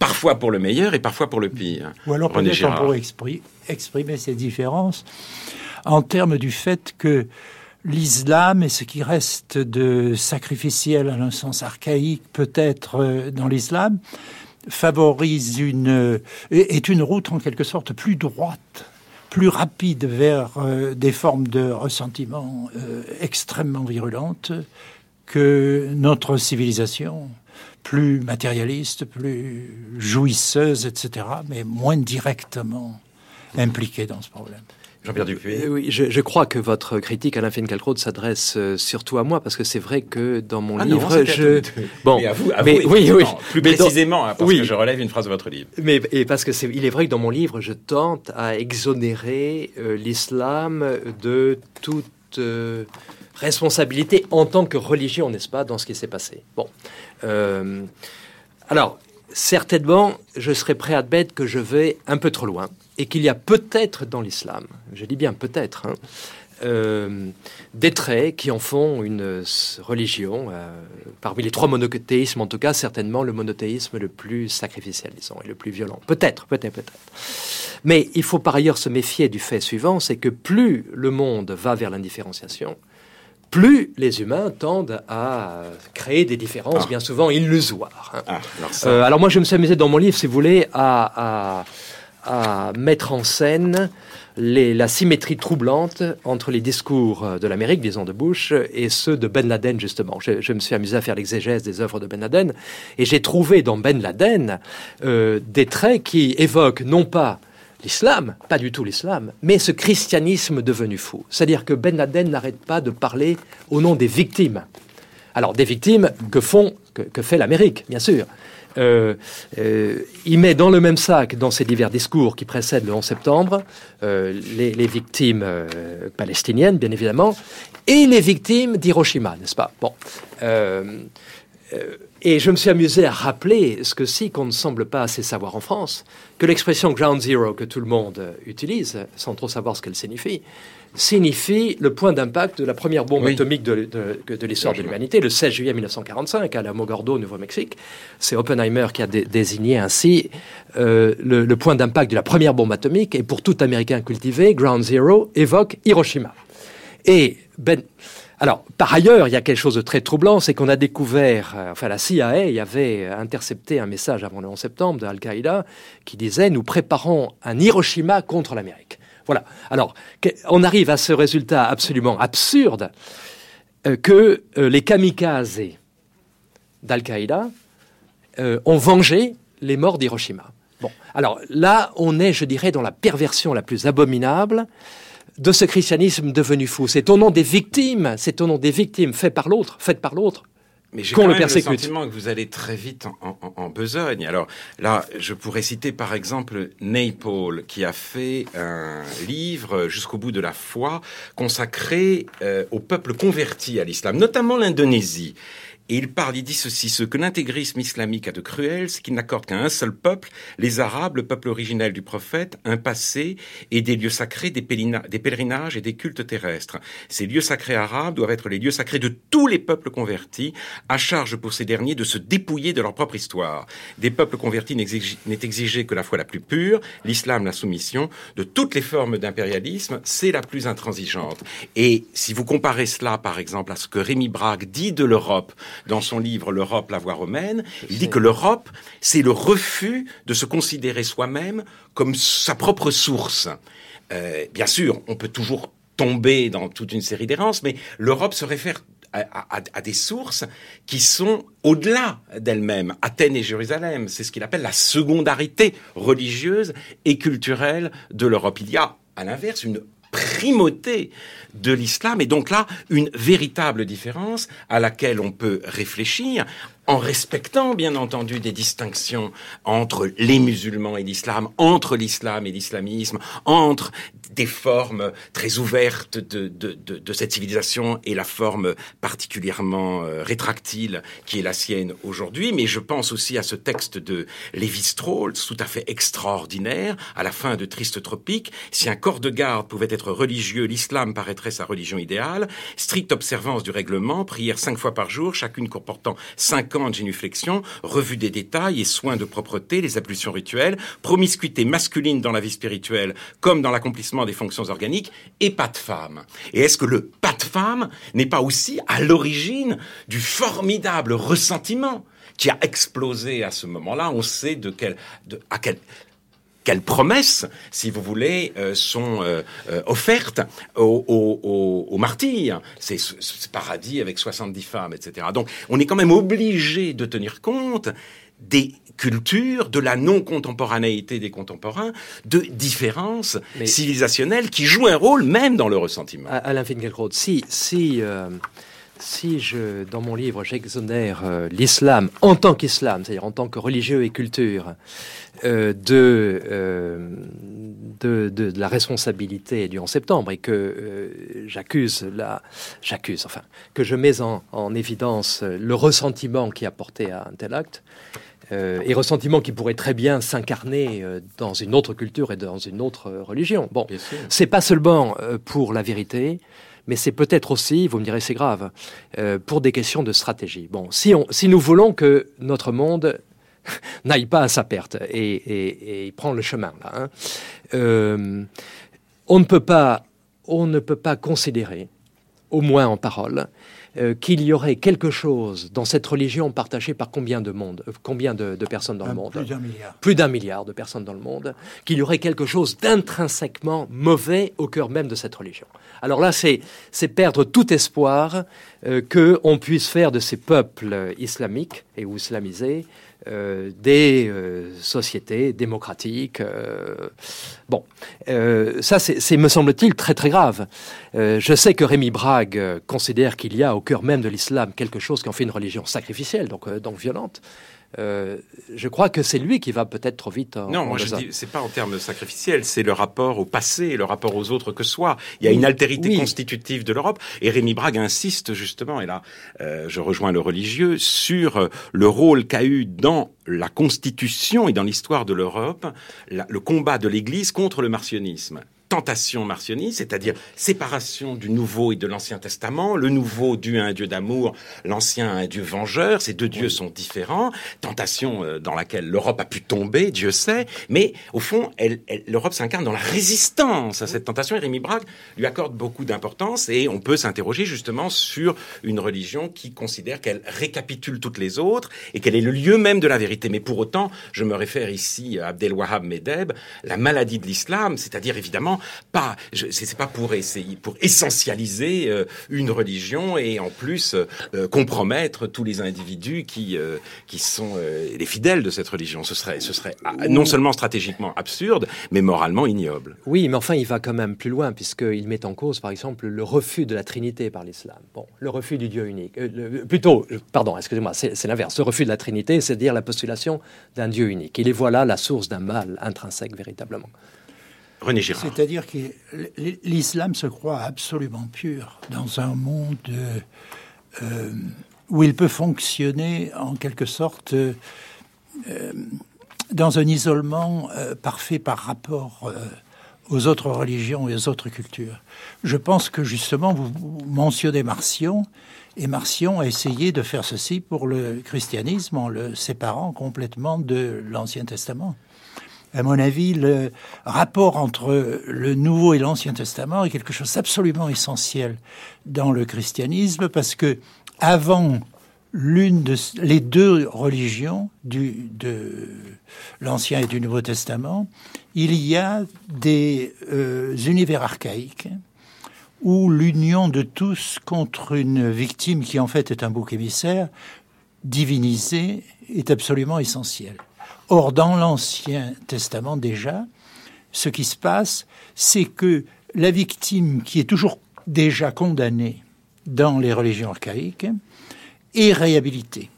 parfois pour le meilleur et parfois pour le pire? Ou alors peut-être on pourrait exprimer ces différences en termes du fait que l'islam et ce qui reste de sacrificiel à un sens archaïque peut-être euh, dans l'islam favorise une est une route en quelque sorte plus droite plus rapide vers euh, des formes de ressentiment euh, extrêmement virulentes que notre civilisation plus matérialiste, plus jouisseuse, etc., mais moins directement impliquée dans ce problème. Jean-Pierre Dupuis. Euh, oui, je, je, crois que votre critique, Alain Finkielkraut, s'adresse euh, surtout à moi, parce que c'est vrai que dans mon ah livre, non, je... Bon, mais à vous, à mais, vous oui, oui. Plus mais précisément, dans... parce oui. que je relève une phrase de votre livre. Mais et parce que c'est, il est vrai que dans mon livre, je tente à exonérer euh, l'islam de toute responsabilité en tant que religion, n'est-ce pas, dans ce qui s'est passé. Bon, alors certainement, je serais prêt à admettre que je vais un peu trop loin et qu'il y a peut-être dans l'islam, je dis bien peut-être, hein, euh, des traits qui en font une religion, euh, parmi les trois monothéismes en tout cas, certainement le monothéisme le plus sacrificiel, disons, et le plus violent. Peut-être, peut-être, peut-être. Mais il faut par ailleurs se méfier du fait suivant, c'est que plus le monde va vers l'indifférenciation, plus les humains tendent à créer des différences ah. bien souvent illusoires. Hein. Ah, alors, ça... euh, alors, moi, je me suis amusé dans mon livre, si vous voulez, à, à, à mettre en scène la symétrie troublante entre les discours de l'Amérique, disons de Bush, et ceux de Ben Laden, justement. Je, me suis amusé à faire l'exégèse des œuvres de Ben Laden, et j'ai trouvé dans Ben Laden euh, des traits qui évoquent non pas l'islam, pas du tout l'islam, mais ce christianisme devenu fou. C'est-à-dire que Ben Laden n'arrête pas de parler au nom des victimes. Alors, des victimes que font, que fait l'Amérique, bien sûr. Euh, euh, il met dans le même sac, dans ses divers discours qui précèdent le 11 septembre, euh, les, les, victimes palestiniennes, bien évidemment, et les victimes d'Hiroshima, n'est-ce pas? Bon. Et je me suis amusé à rappeler ce que si qu'on ne semble pas assez savoir en France, que l'expression ground zero que tout le monde utilise, sans trop savoir ce qu'elle signifie, signifie le point d'impact de la première bombe oui. atomique de, de, de l'histoire de l'humanité, le 16 juillet 1945, à la Mogordo, au Nouveau-Mexique. C'est Oppenheimer qui a dé désigné ainsi euh, le, le, point d'impact de la première bombe atomique, et pour tout Américain cultivé, Ground Zero évoque Hiroshima. Et Ben... Alors, par ailleurs, il y a quelque chose de très troublant, c'est qu'on a découvert, euh, enfin la CIA avait intercepté un message avant le 11 septembre de Al-Qaïda qui disait « Nous préparons un Hiroshima contre l'Amérique ». Voilà. Alors, on arrive à ce résultat absolument absurde euh, que euh, les kamikazes d'Al-Qaïda euh, ont vengé les morts d'Hiroshima. Bon, alors là, on est, je dirais, dans la perversion la plus abominable de ce christianisme devenu fou. C'est au nom des victimes, c'est au nom des victimes faites par l'autre, faites par l'autre, mais j'ai quand le même le sentiment que vous allez très vite en, Alors là, je pourrais citer par exemple Naipaul, qui a fait un livre jusqu'au bout de la foi consacré euh, au peuple converti à l'islam, notamment l'Indonésie. Et il parle, il dit ceci, ce que l'intégrisme islamique a de cruel, c'est qu'il n'accorde qu'à un seul peuple, les Arabes, le peuple originel du prophète, un passé et des lieux sacrés, des, pèlerinages et des cultes terrestres. Ces lieux sacrés arabes doivent être les lieux sacrés de tous les peuples convertis, à charge pour ces derniers de se dépouiller de leur propre histoire. Des peuples convertis n'est exigé que la foi la plus pure, l'islam la soumission, de toutes les formes d'impérialisme, c'est la plus intransigeante. Et si vous comparez cela, par exemple, à ce que Rémi Braque dit de l'Europe, dans son livre L'Europe, la voie romaine. Il dit que l'Europe, c'est le refus de se considérer soi-même comme sa propre source. Euh, bien sûr, on peut toujours tomber dans toute une série d'errances, mais l'Europe se réfère à, à, à, des sources qui sont au-delà d'elles-mêmes. Athènes et Jérusalem, c'est ce qu'il appelle la secondarité religieuse et culturelle de l'Europe. Il y a, à l'inverse, une primauté de l'islam. Et donc là une véritable différence à laquelle on peut réfléchir en respectant bien entendu des distinctions entre les musulmans et l'islam, entre l'islam et l'islamisme, entre des formes très ouvertes de, de, de, de, cette civilisation et la forme particulièrement euh, rétractile qui est la sienne aujourd'hui. Mais je pense aussi à ce texte de Lévi-Strauss, tout à fait extraordinaire, à la fin de Triste Tropique. Si un corps de garde pouvait être religieux, l'islam paraîtrait sa religion idéale. Stricte observance du règlement, prière cinq fois par jour, chacune comportant cinq fréquente génuflexion, revue des détails et soins de propreté, les ablutions rituelles, promiscuité masculine dans la vie spirituelle comme dans l'accomplissement des fonctions organiques, et pas de femme. Et est-ce que le pas de femme n'est pas aussi à l'origine du formidable ressentiment qui a explosé à ce moment-là? On sait de quel, de, à quel, quelles promesses, si vous voulez, euh, sont euh, euh, offertes aux, aux, aux martyrs. C'est ce paradis avec 70 femmes, etc. Donc on est quand même obligé de tenir compte des cultures, de la non-contemporanéité des contemporains, de différences civilisationnelles qui jouent un rôle même dans le ressentiment. Alain Finkielkraut, si, si si je, dans mon livre, j'exonère euh, l'islam en tant qu'islam, c'est-à-dire en tant que religieux et culture, euh, euh, de, de, de, la responsabilité du 11 septembre et que j'accuse la, j'accuse, enfin, que je mets en, en, évidence le ressentiment qui a porté à un tel acte, et ressentiment qui pourrait très bien s'incarner dans une autre culture et dans une autre religion. Bon, c'est pas seulement pour la vérité, mais c'est peut-être aussi, vous me direz c'est grave, euh, pour des questions de stratégie. Bon, si, on, si nous voulons que notre monde n'aille pas à sa perte et, prend le chemin là, hein, euh, on ne peut pas, on ne peut pas considérer, au moins en parole, euh, qu'il y aurait quelque chose dans cette religion partagée par combien de monde, euh, combien de, personnes dans le monde Plus d'un milliard. Plus d'un milliard de personnes dans le monde, qu'il y aurait quelque chose d'intrinsèquement mauvais au cœur même de cette religion. Alors là, c'est perdre tout espoir euh, qu'on puisse faire de ces peuples islamiques et ou islamisés euh, des euh, sociétés démocratiques. Bon, ça, c'est, me semble-t-il, très très grave. je sais que Rémi Brague considère qu'il y a au cœur même de l'islam quelque chose qui en fait une religion sacrificielle, donc, donc violente. Euh, je crois que c'est lui qui va peut-être trop vite. non, moi je dis, c'est pas en termes sacrificiels, c'est le rapport au passé, le rapport aux autres que soi. Il y a une altérité constitutive de l'Europe. Et Rémi Brague insiste justement, et là euh, je rejoins le religieux, sur euh, le rôle qu'a eu dans la Constitution et dans l'histoire de l'Europe le combat de l'Église contre le martionnisme tentation martionniste, c'est-à-dire séparation du Nouveau et de l'Ancien Testament, le Nouveau dû à un Dieu d'amour, l'Ancien à un Dieu vengeur, ces deux dieux sont différents, tentation euh, dans laquelle l'Europe a pu tomber, Dieu sait, mais au fond, l'Europe s'incarne dans la résistance à cette tentation, et Rémi Braque lui accorde beaucoup d'importance, et on peut s'interroger justement sur une religion qui considère qu'elle récapitule toutes les autres, et qu'elle est le lieu même de la vérité. Mais pour autant, je me réfère ici à Abdelwahab Medeb, la maladie de l'islam, c'est-à-dire évidemment pas, c'est pas pour essayer, pour essentialiser euh, une religion et en plus euh, compromettre tous les individus qui euh, qui sont les fidèles de cette religion. Ce serait, ce serait ah, non seulement stratégiquement absurde, mais moralement ignoble. Oui, mais enfin, il va quand même plus loin puisqu'il met en cause, par exemple, le refus de la Trinité par l'islam. Bon, le refus du Dieu unique. plutôt, pardon, excusez-moi, c'est l'inverse. Le refus de la Trinité, c'est dire la postulation d'un Dieu unique. Il est voilà la source d'un mal intrinsèque véritablement. C'est-à-dire que l'islam se croit absolument pur dans un monde euh, où il peut fonctionner en quelque sorte euh, dans un isolement euh, parfait par rapport aux autres religions et aux autres cultures. Je pense que justement, vous mentionnez Marcion, et Marcion a essayé de faire ceci pour le christianisme en le séparant complètement de l'Ancien Testament à mon avis, le rapport entre le Nouveau et l'Ancien Testament est quelque chose d'absolument essentiel dans le christianisme parce que avant l'une de les deux religions du, de l'Ancien et du Nouveau Testament, il y a des euh, univers archaïques où l'union de tous contre une victime qui en fait est un bouc émissaire divinisé est absolument essentielle. Or, dans l'Ancien Testament déjà, ce qui se passe, c'est que la victime qui est toujours déjà condamnée dans les religions archaïques est réhabilitée.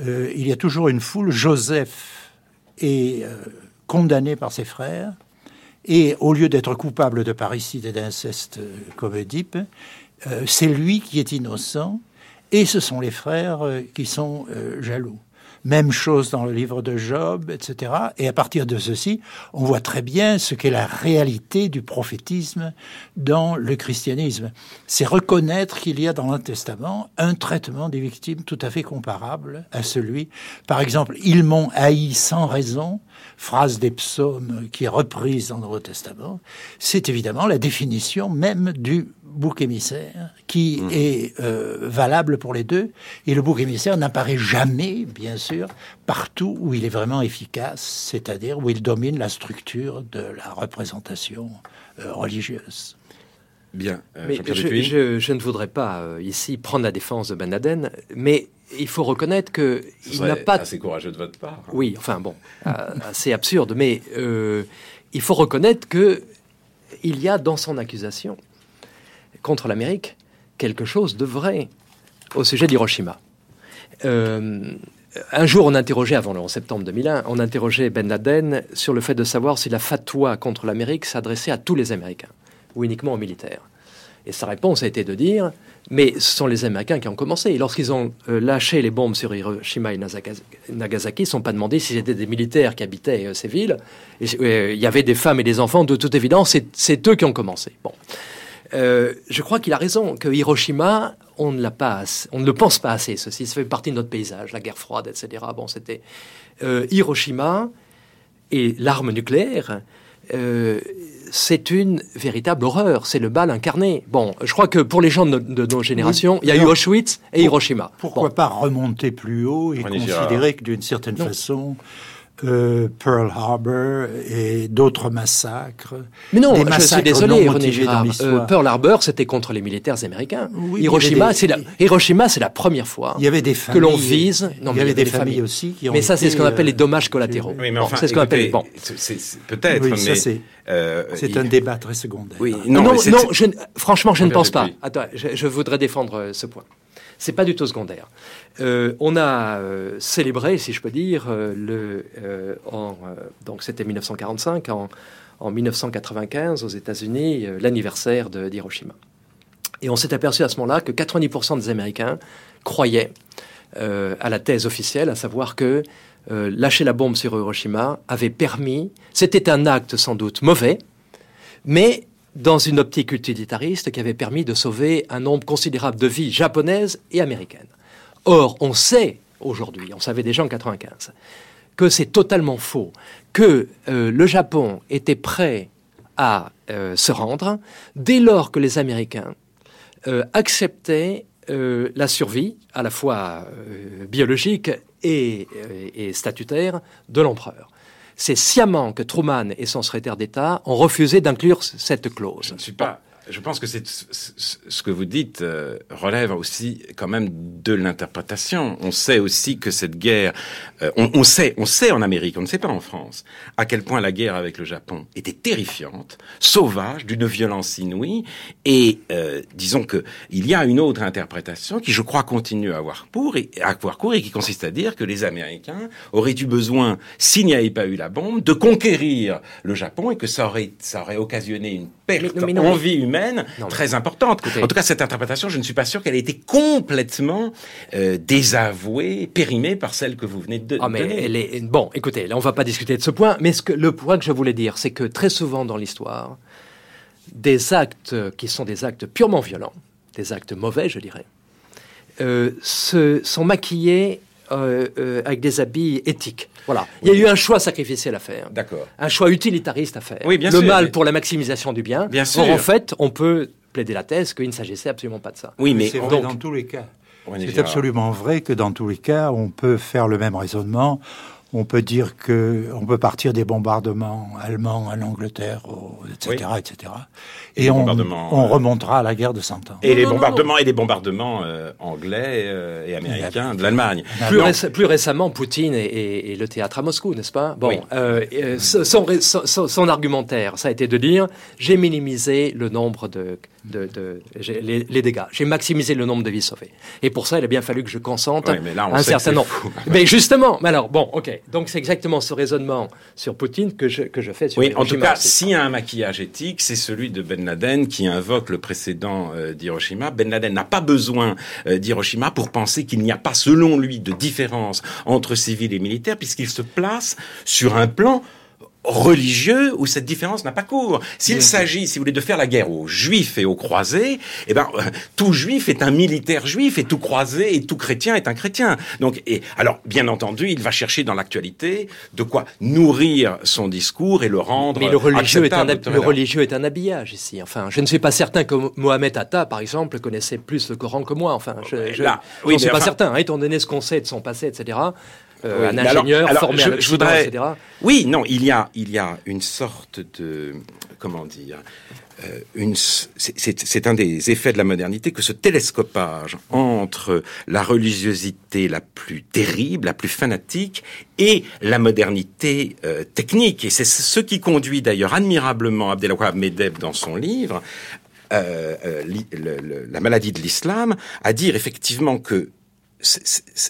Euh, il y a toujours une foule. Joseph est euh, condamné par ses frères et au lieu d'être coupable de parricide et d'inceste euh, comme Oedipe, c'est lui qui est innocent et ce sont les frères qui sont jaloux. Même chose dans le livre de Job, etc. Et à partir de ceci, on voit très bien ce qu'est la réalité du prophétisme dans le christianisme. C'est reconnaître qu'il y a dans l'Ancien Testament un traitement des victimes tout à fait comparable à celui, par exemple, ils m'ont haï sans raison, phrase des psaumes qui est reprise dans le Nouveau Testament, c'est évidemment la définition même du bouc émissaire qui mmh. est euh, valable pour les deux. Et le bouc émissaire n'apparaît jamais, bien sûr, partout où il est vraiment efficace, c'est-à-dire où il domine la structure de la représentation euh, religieuse. Bien. Euh, mais je, je, ne voudrais pas ici prendre la défense de Ben Laden, mais il faut reconnaître que il n'a pas assez courageux de votre part. Oui, enfin bon, assez absurde, mais il faut reconnaître que il y a dans son accusation contre l'Amérique quelque chose de vrai au sujet d'Hiroshima. Euh, un jour, on interrogeait, avant le 11 septembre 2001, on interrogeait Ben Laden sur le fait de savoir si la fatwa contre l'Amérique s'adressait à tous les Américains ou uniquement aux militaires. Et sa réponse a été de dire mais ce sont les Américains qui ont commencé. Et lorsqu'ils ont euh, lâché les bombes sur Hiroshima et Nagasaki, ils ne sont pas demandé si c'était des militaires qui habitaient euh, ces villes. Il y avait des femmes et des enfants, de toute évidence, c'est eux qui ont commencé. Bon. Euh, je crois qu'il a raison, que Hiroshima, on ne, l'a pas on ne le pense pas assez, ceci, ça fait partie de notre paysage, la guerre froide, etc. Bon, c'était euh, Hiroshima et l'arme nucléaire, euh, c'est une véritable horreur, c'est le bal incarné. Bon, je crois que pour les gens de, nos générations, il y a eu Auschwitz et Hiroshima. Pourquoi pas remonter plus haut et considérer que d'une certaine façon, euh, Pearl Harbor et d'autres massacres. Mais non, je suis désolé, René Girard. Euh, Pearl Harbor, c'était contre les militaires américains. Hiroshima, c'est la, Hiroshima, c'est la première fois il y avait des que l'on vise. Non, il y avait des, familles, aussi qui ont Mais ça, c'est ce qu'on appelle les dommages collatéraux. Oui, mais enfin, c'est ce qu'on appelle. Bon, peut-être, mais c'est un débat très secondaire. Oui, non, non, je, franchement, je ne pense pas. Attends, je voudrais défendre ce point. C'est pas du tout secondaire. Euh, on a euh, célébré, si je peux dire, euh, le, en, donc c'était 1945, en, en, 1995 aux États-Unis, l'anniversaire d'Hiroshima. Et on s'est aperçu à ce moment-là que 90% des Américains croyaient à la thèse officielle, à savoir que lâcher la bombe sur Hiroshima avait permis, c'était un acte sans doute mauvais, mais dans une optique utilitariste qui avait permis de sauver un nombre considérable de vies japonaises et américaines. Or, on sait aujourd'hui, on savait déjà en 95, que c'est totalement faux, que euh, le Japon était prêt à euh, se rendre dès lors que les Américains euh, acceptaient la survie, à la fois biologique et statutaire, de l'empereur c'est sciemment que Truman et son secrétaire d'État ont refusé d'inclure cette clause. Je pense que c'est ce que vous dites euh, relève aussi quand même de l'interprétation. On sait aussi que cette guerre, euh, on, sait, on sait en Amérique, on ne sait pas en France, à quel point la guerre avec le Japon était terrifiante, sauvage, d'une violence inouïe. Et euh, disons que il y a une autre interprétation qui, je crois, continue à avoir cours et à avoir cours et qui consiste à dire que les Américains auraient eu besoin, s'il n'y avait pas eu la bombe, de conquérir le Japon et que ça aurait, ça aurait occasionné une perte en vie humaine très importante. En tout cas, cette interprétation, je ne suis pas sûr qu'elle ait été complètement euh, désavouée, périmée par celle que vous venez de ah, mais Elle est... Bon, écoutez, là, on va pas discuter de ce point, mais ce que, le point que je voulais dire, c'est que très souvent dans l'histoire, des actes qui sont des actes purement violents, des actes mauvais, je dirais, euh, se, sont maquillés euh, euh, avec des habits éthiques. Voilà. Il y a eu un choix sacrificiel à faire. D'accord. Un choix utilitariste à faire. Oui, bien Le mal pour la maximisation du bien. Bien sûr. en fait, on peut plaider la thèse qu'il ne s'agissait absolument pas de ça. Oui, mais c'est vrai dans tous les cas. C'est absolument vrai que dans tous les cas, on peut faire le même raisonnement on peut dire que on peut partir des bombardements allemands en Angleterre, etc., etc. Et on, on, remontera à la guerre de Cent Ans. Et les bombardements et les bombardements euh, anglais euh, et américains de l'Allemagne. Plus, récemment, Poutine et, le théâtre à Moscou, n'est-ce pas? Bon, euh, son, son, son, argumentaire, ça a été de dire j'ai minimisé le nombre de de, les, dégâts. J'ai maximisé le nombre de vies sauvées. Et pour ça, il a bien fallu que je consente un certain nombre. Mais justement, mais alors, bon, ok. Donc c'est exactement ce raisonnement sur Poutine que je, que je fais sur Oui, en tout cas, s'il y a un maquillage éthique, c'est celui de Ben Laden qui invoque le précédent euh, d'Hiroshima. Ben Laden n'a pas besoin euh, d'Hiroshima pour penser qu'il n'y a pas, selon lui, de différence entre civils et militaires, puisqu'il se place sur un plan religieux où cette différence n'a pas cours. S'il s'agit, si vous voulez, de faire la guerre aux juifs et aux croisés, eh ben, euh, tout juif est un militaire juif et tout croisé et tout chrétien est un chrétien. Donc, et, alors, bien entendu, il va chercher dans l'actualité de quoi nourrir son discours et le rendre Mais le religieux, est un, le religieux est un habillage ici. Enfin, je ne suis pas certain que Mohamed Atta, par exemple, connaissait plus le Coran que moi. Enfin, je, je, oui, suis pas certain, hein, étant donné ce qu'on sait de son passé, etc. Euh, un ingénieur formé je, voudrais... etc. Oui, non, il y a, il y a une sorte de, comment dire, euh, une, c'est un des effets de la modernité que ce télescopage entre la religiosité la plus terrible, la plus fanatique, et la modernité euh, technique. Et c'est ce qui conduit d'ailleurs admirablement Abdelwahab Medeb dans son livre, euh, la maladie de l'islam, à dire effectivement que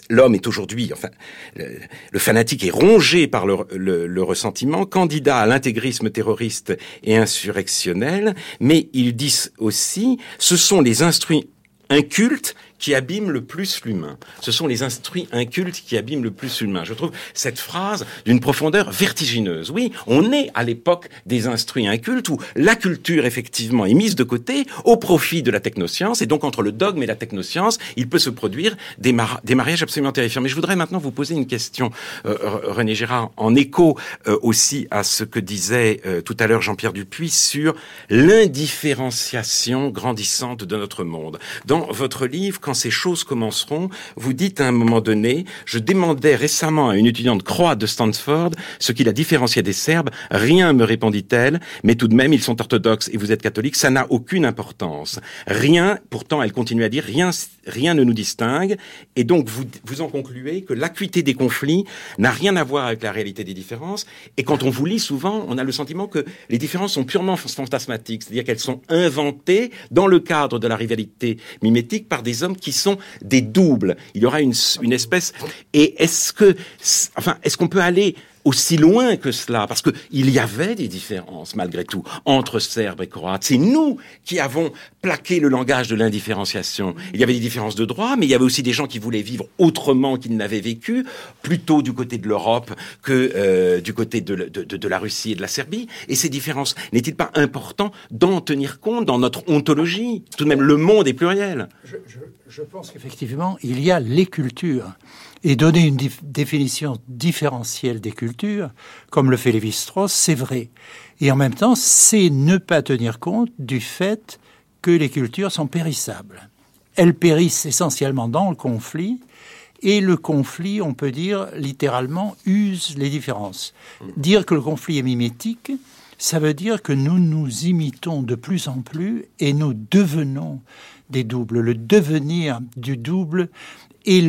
l'homme est aujourd'hui, enfin, le, fanatique est rongé par le, le ressentiment, candidat à l'intégrisme terroriste et insurrectionnel, mais ils disent aussi, ce sont les instruits incultes qui abîment le plus l'humain. Ce sont les instruits incultes qui abîment le plus l'humain. Je trouve cette phrase d'une profondeur vertigineuse. Oui, on est à l'époque des instruits incultes où la culture, effectivement, est mise de côté au profit de la technoscience. Et donc, entre le dogme et la technoscience, il peut se produire des, mariages absolument terrifiants. Mais je voudrais maintenant vous poser une question, euh, René Gérard, en écho euh, aussi à ce que disait euh, tout à l'heure Jean-Pierre Dupuis sur l'indifférenciation grandissante de notre monde. Dans votre livre, quand ces choses commenceront, vous dites à un moment donné, je demandais récemment à une étudiante croate de Stanford ce qui la différenciait des Serbes. Rien, me répondit-elle, mais tout de même, ils sont orthodoxes et vous êtes catholiques, ça n'a aucune importance. Rien, pourtant, elle continue à dire, rien, rien ne nous distingue. Et donc, vous, vous en concluez que l'acuité des conflits n'a rien à voir avec la réalité des différences. Et quand on vous lit souvent, on a le sentiment que les différences sont purement fantasmatiques, c'est-à-dire qu'elles sont inventées dans le cadre de la rivalité mimétique par des hommes qui sont des doubles. Il y aura une, une espèce. Et est-ce que, enfin, est-ce qu'on peut aller aussi loin que cela, parce qu'il y avait des différences malgré tout entre Serbes et Croates. C'est nous qui avons plaqué le langage de l'indifférenciation. Il y avait des différences de droit, mais il y avait aussi des gens qui voulaient vivre autrement qu'ils n'avaient vécu, plutôt du côté de l'Europe que euh, du côté de, la Russie et de la Serbie. Et ces différences, n'est-il pas important d'en tenir compte dans notre ontologie? Tout de même, le monde est pluriel. Je pense qu'effectivement, il y a les cultures et donner une définition différentielle des cultures, comme le fait Lévi-Strauss, c'est vrai. Et en même temps, c'est ne pas tenir compte du fait que les cultures sont périssables. Elles périssent essentiellement dans le conflit, et le conflit, on peut dire littéralement, use les différences. Dire que le conflit est mimétique, ça veut dire que nous nous imitons de plus en plus et nous devenons des doubles. Le devenir du double et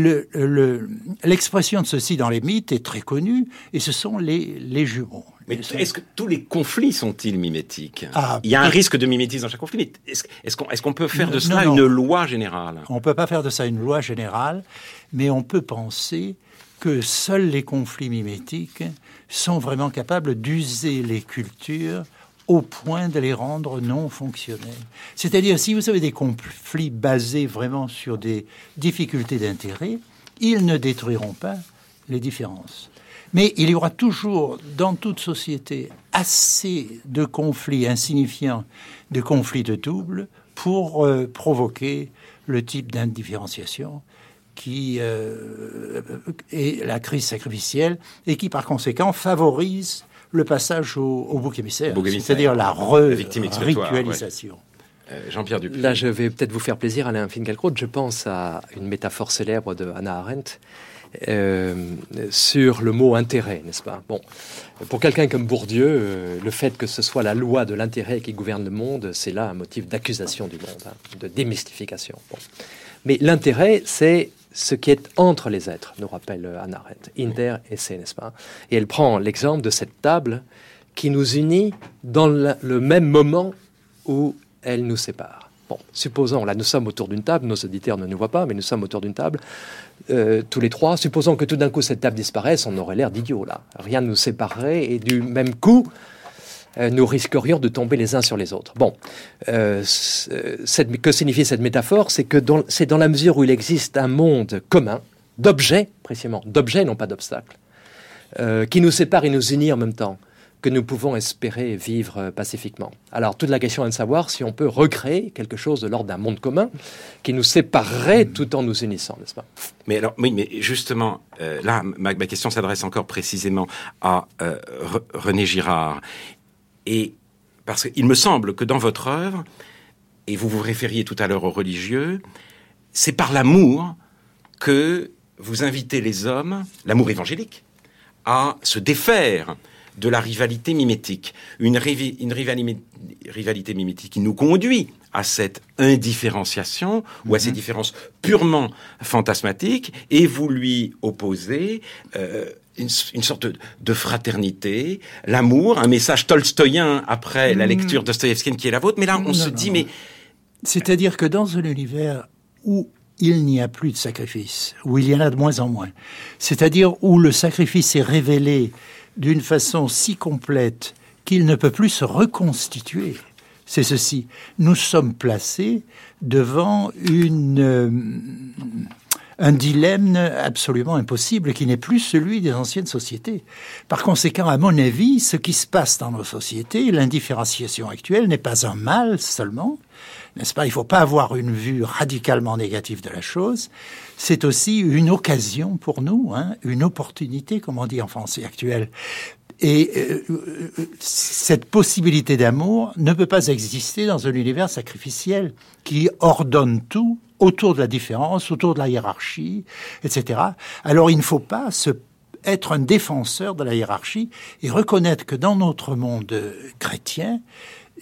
l'expression de ceci dans les mythes est très connue, et ce sont les, les jumeaux. Mais est-ce que tous les conflits sont-ils mimétiques? Ah, Il y a un risque de mimétisme dans chaque conflit. Est-ce qu'on est peut faire de cela une loi générale? On ne peut pas faire de ça une loi générale, mais on peut penser que seuls les conflits mimétiques sont vraiment capables d'user les cultures au point de les rendre non fonctionnels. C'est-à-dire, si vous avez des conflits basés vraiment sur des difficultés d'intérêt, ils ne détruiront pas les différences. Mais il y aura toujours dans toute société assez de conflits insignifiants, de conflits de double, pour euh, provoquer le type d'indifférenciation qui euh, est la crise sacrificielle et qui par conséquent favorise le passage au, bouc émissaire, c'est-à-dire la ritualisation. Euh, Jean-Pierre Dupuis. Là, je vais peut-être vous faire plaisir, Alain Finkielkraut. Je pense à une métaphore célèbre de Hannah Arendt euh, sur le mot intérêt, n'est-ce pas? Bon, pour quelqu'un comme Bourdieu, euh, le fait que ce soit la loi de l'intérêt qui gouverne le monde, c'est là un motif d'accusation du monde, hein, de démystification. Mais l'intérêt, c'est ce qui est entre les êtres, nous rappelle Anna Arendt, inter et c'est, n'est-ce pas? Et elle prend l'exemple de cette table qui nous unit dans le même moment où elle nous sépare. Bon, supposons, là nous sommes autour d'une table, nos auditeurs ne nous voient pas, mais nous sommes autour d'une table, euh, tous les trois. Supposons que tout d'un coup cette table disparaisse, on aurait l'air d'idiots là. Rien ne nous séparerait et du même coup, euh, nous risquerions de tomber les uns sur les autres. Bon, euh, cette, que signifie cette métaphore? C'est que c'est dans la mesure où il existe un monde commun, d'objets, précisément, d'objets, non pas d'obstacles, qui nous séparent et nous unit en même temps que nous pouvons espérer vivre euh, pacifiquement. Alors toute la question est de savoir si on peut recréer quelque chose de l'ordre d'un monde commun qui nous séparerait tout en nous unissant, n'est-ce pas? Mais alors oui, mais justement, euh, là, ma, question s'adresse encore précisément à euh, René Girard. Et parce qu'il me semble que dans votre œuvre, et vous vous référiez tout à l'heure aux religieux, c'est par l'amour que vous invitez les hommes, l'amour évangélique, à se défaire de la rivalité mimétique. Une, rivalité mimétique qui nous conduit à cette indifférenciation ou à ces mhm. différences purement fantasmatiques et vous lui opposez euh, une, sorte de, fraternité, l'amour, un message tolstoïen après la mhm. lecture de Dostoïevski qui est la vôtre. Mais là, on se dit, mais... C'est-à-dire que dans un univers où il n'y a plus de sacrifice, où il y en a de moins en moins, c'est-à-dire où le sacrifice est révélé d'une façon si complète qu'il ne peut plus se reconstituer. C'est ceci. Nous sommes placés devant euh, un dilemme absolument impossible qui n'est plus celui des anciennes sociétés. Par conséquent, à mon avis, ce qui se passe dans nos sociétés, l'indifférenciation actuelle n'est pas un mal seulement, n'est-ce pas? Il ne faut pas avoir une vue radicalement négative de la chose. C'est aussi une occasion pour nous, hein, une opportunité, comme on dit en français actuel. Et euh, cette possibilité d'amour ne peut pas exister dans un univers sacrificiel qui ordonne tout autour de la différence, autour de la hiérarchie, etc. Alors il ne faut pas être un défenseur de la hiérarchie et reconnaître que dans notre monde chrétien,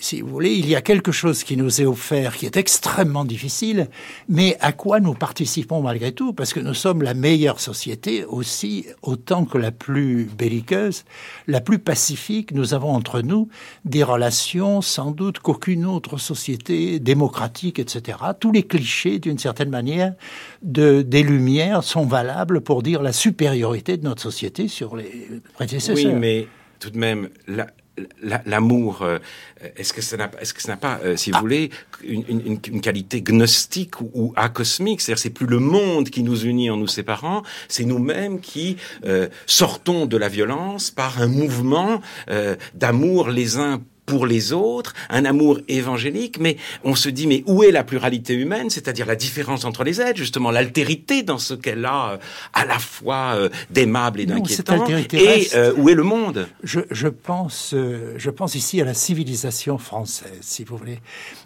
si vous voulez, il y a quelque chose qui nous est offert qui est extrêmement difficile, mais à quoi nous participons malgré tout, parce que nous sommes la meilleure société aussi, autant que la plus belliqueuse, la plus pacifique. Nous avons entre nous des relations sans doute qu'aucune autre société démocratique, etc. Tous les clichés, d'une certaine manière, de, des Lumières sont valables pour dire la supériorité de notre société sur les prédécesseurs. Oui, mais tout de même, la, l'amour, euh, est-ce que ça n'a, est-ce que ça n'a pas, euh, si vous ah. voulez, une, une, une, qualité gnostique ou, ou acosmique? C'est-à-dire, c'est plus le monde qui nous unit en nous séparant, c'est nous-mêmes qui euh, sortons de la violence par un mouvement d'amour les uns pour les autres, un amour évangélique, mais on se dit, mais où est la pluralité humaine, c'est-à-dire la différence entre les êtres, justement, l'altérité dans ce qu'elle a, euh, à la fois euh, d'aimable et d'inquiétant, et euh, où est le monde? Je, je, pense, je pense ici à la civilisation française, si vous voulez.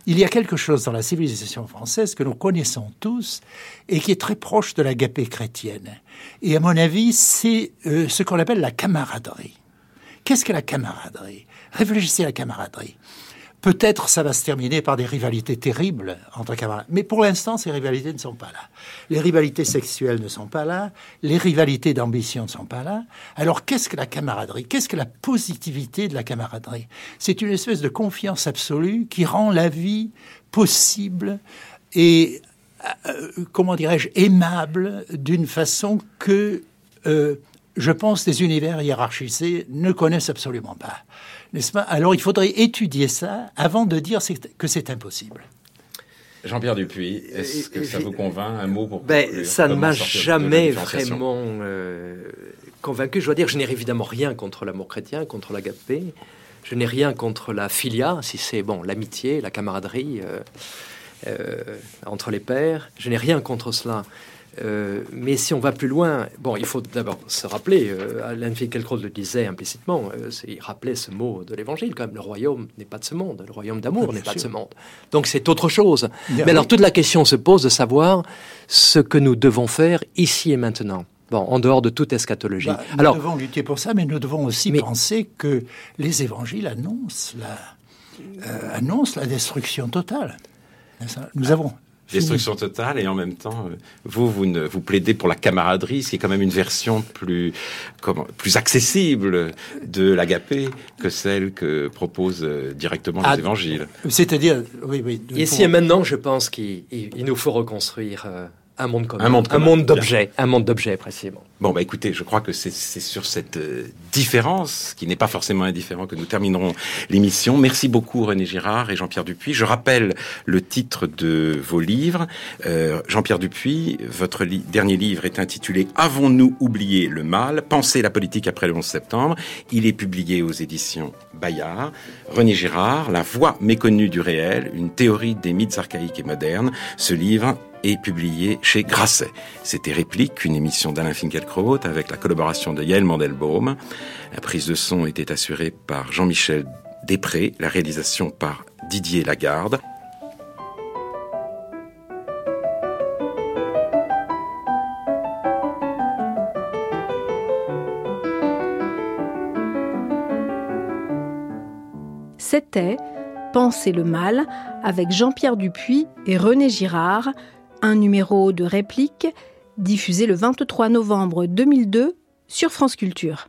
Il y a quelque chose dans la civilisation française que nous connaissons tous et qui est très proche de l'agapé chrétienne. Et à mon avis, c'est ce qu'on appelle la camaraderie. Qu'est-ce que la camaraderie? Réfléchissez à la camaraderie. Peut-être ça va se terminer par des rivalités terribles entre camarades. Mais pour l'instant, ces rivalités ne sont pas là. Les rivalités sexuelles ne sont pas là. Les rivalités d'ambition ne sont pas là. Alors qu'est-ce que la camaraderie? Qu'est-ce que la positivité de la camaraderie? C'est une espèce de confiance absolue qui rend la vie possible et, euh, comment dirais-je, aimable d'une façon que, euh, je pense, les univers hiérarchisés ne connaissent absolument pas n'est-ce pas? Alors il faudrait étudier ça avant de dire que c'est impossible. Jean-Pierre Dupuis, est-ce que ça vous convainc Un mot pour ben, Ça ne m'a jamais vraiment euh, convaincu. Je dois dire, je n'ai évidemment rien contre l'amour chrétien, contre l'agapé. Je n'ai rien contre la filia, si c'est bon, l'amitié, la camaraderie euh, euh, entre les pères. Je n'ai rien contre cela. Euh, mais si on va plus loin, bon, il faut d'abord se rappeler, euh, Alain Finkielkraut le disait implicitement, euh, il rappelait ce mot de l'évangile quand même, le royaume n'est pas de ce monde, le royaume d'amour n'est pas de ce monde. Donc c'est autre chose. mais alors toute la question se pose de savoir ce que nous devons faire ici et maintenant. Bon, en dehors de toute eschatologie. Bah, nous devons lutter pour ça, mais nous devons aussi penser que les évangiles annoncent la, annoncent la destruction totale. Nous avons destruction totale, et en même temps, euh, vous, vous, ne, vous plaidez pour la camaraderie, ce qui est quand même une version plus, comment, plus accessible de l'agapé que celle que proposent euh, directement les Ah, évangiles. C'est-à-dire, oui, oui. Ici pour- et maintenant, je pense qu'il il- il nous faut reconstruire euh, un monde commun. Un monde commun, bien. d'objets. Un monde d'objets, précisément. Bon, bah écoutez, je crois que c'est c'est sur cette euh, différence, qui n'est pas forcément indifférent, que nous terminerons l'émission. Merci beaucoup René Girard et Jean-Pierre Dupuis. Je rappelle le titre de vos livres. Euh, Jean-Pierre Dupuis, votre li- dernier livre est intitulé Avons-nous oublié le mal? Penser la politique après le 11 septembre. Il est publié aux éditions Bayard. René Girard, La voix méconnue du réel, une théorie des mythes archaïques et modernes. Ce livre est publié chez Grasset. C'était Réplique, une émission d'Alain Finkielkraut avec la collaboration de Yael Mandelbaum. La prise de son était assurée par Jean-Michel Després, la réalisation par Didier Lagarde. C'était Penser le mal avec Jean-Pierre Dupuis et René Girard, un numéro de réplique diffusé le 23 novembre 2002 sur France Culture.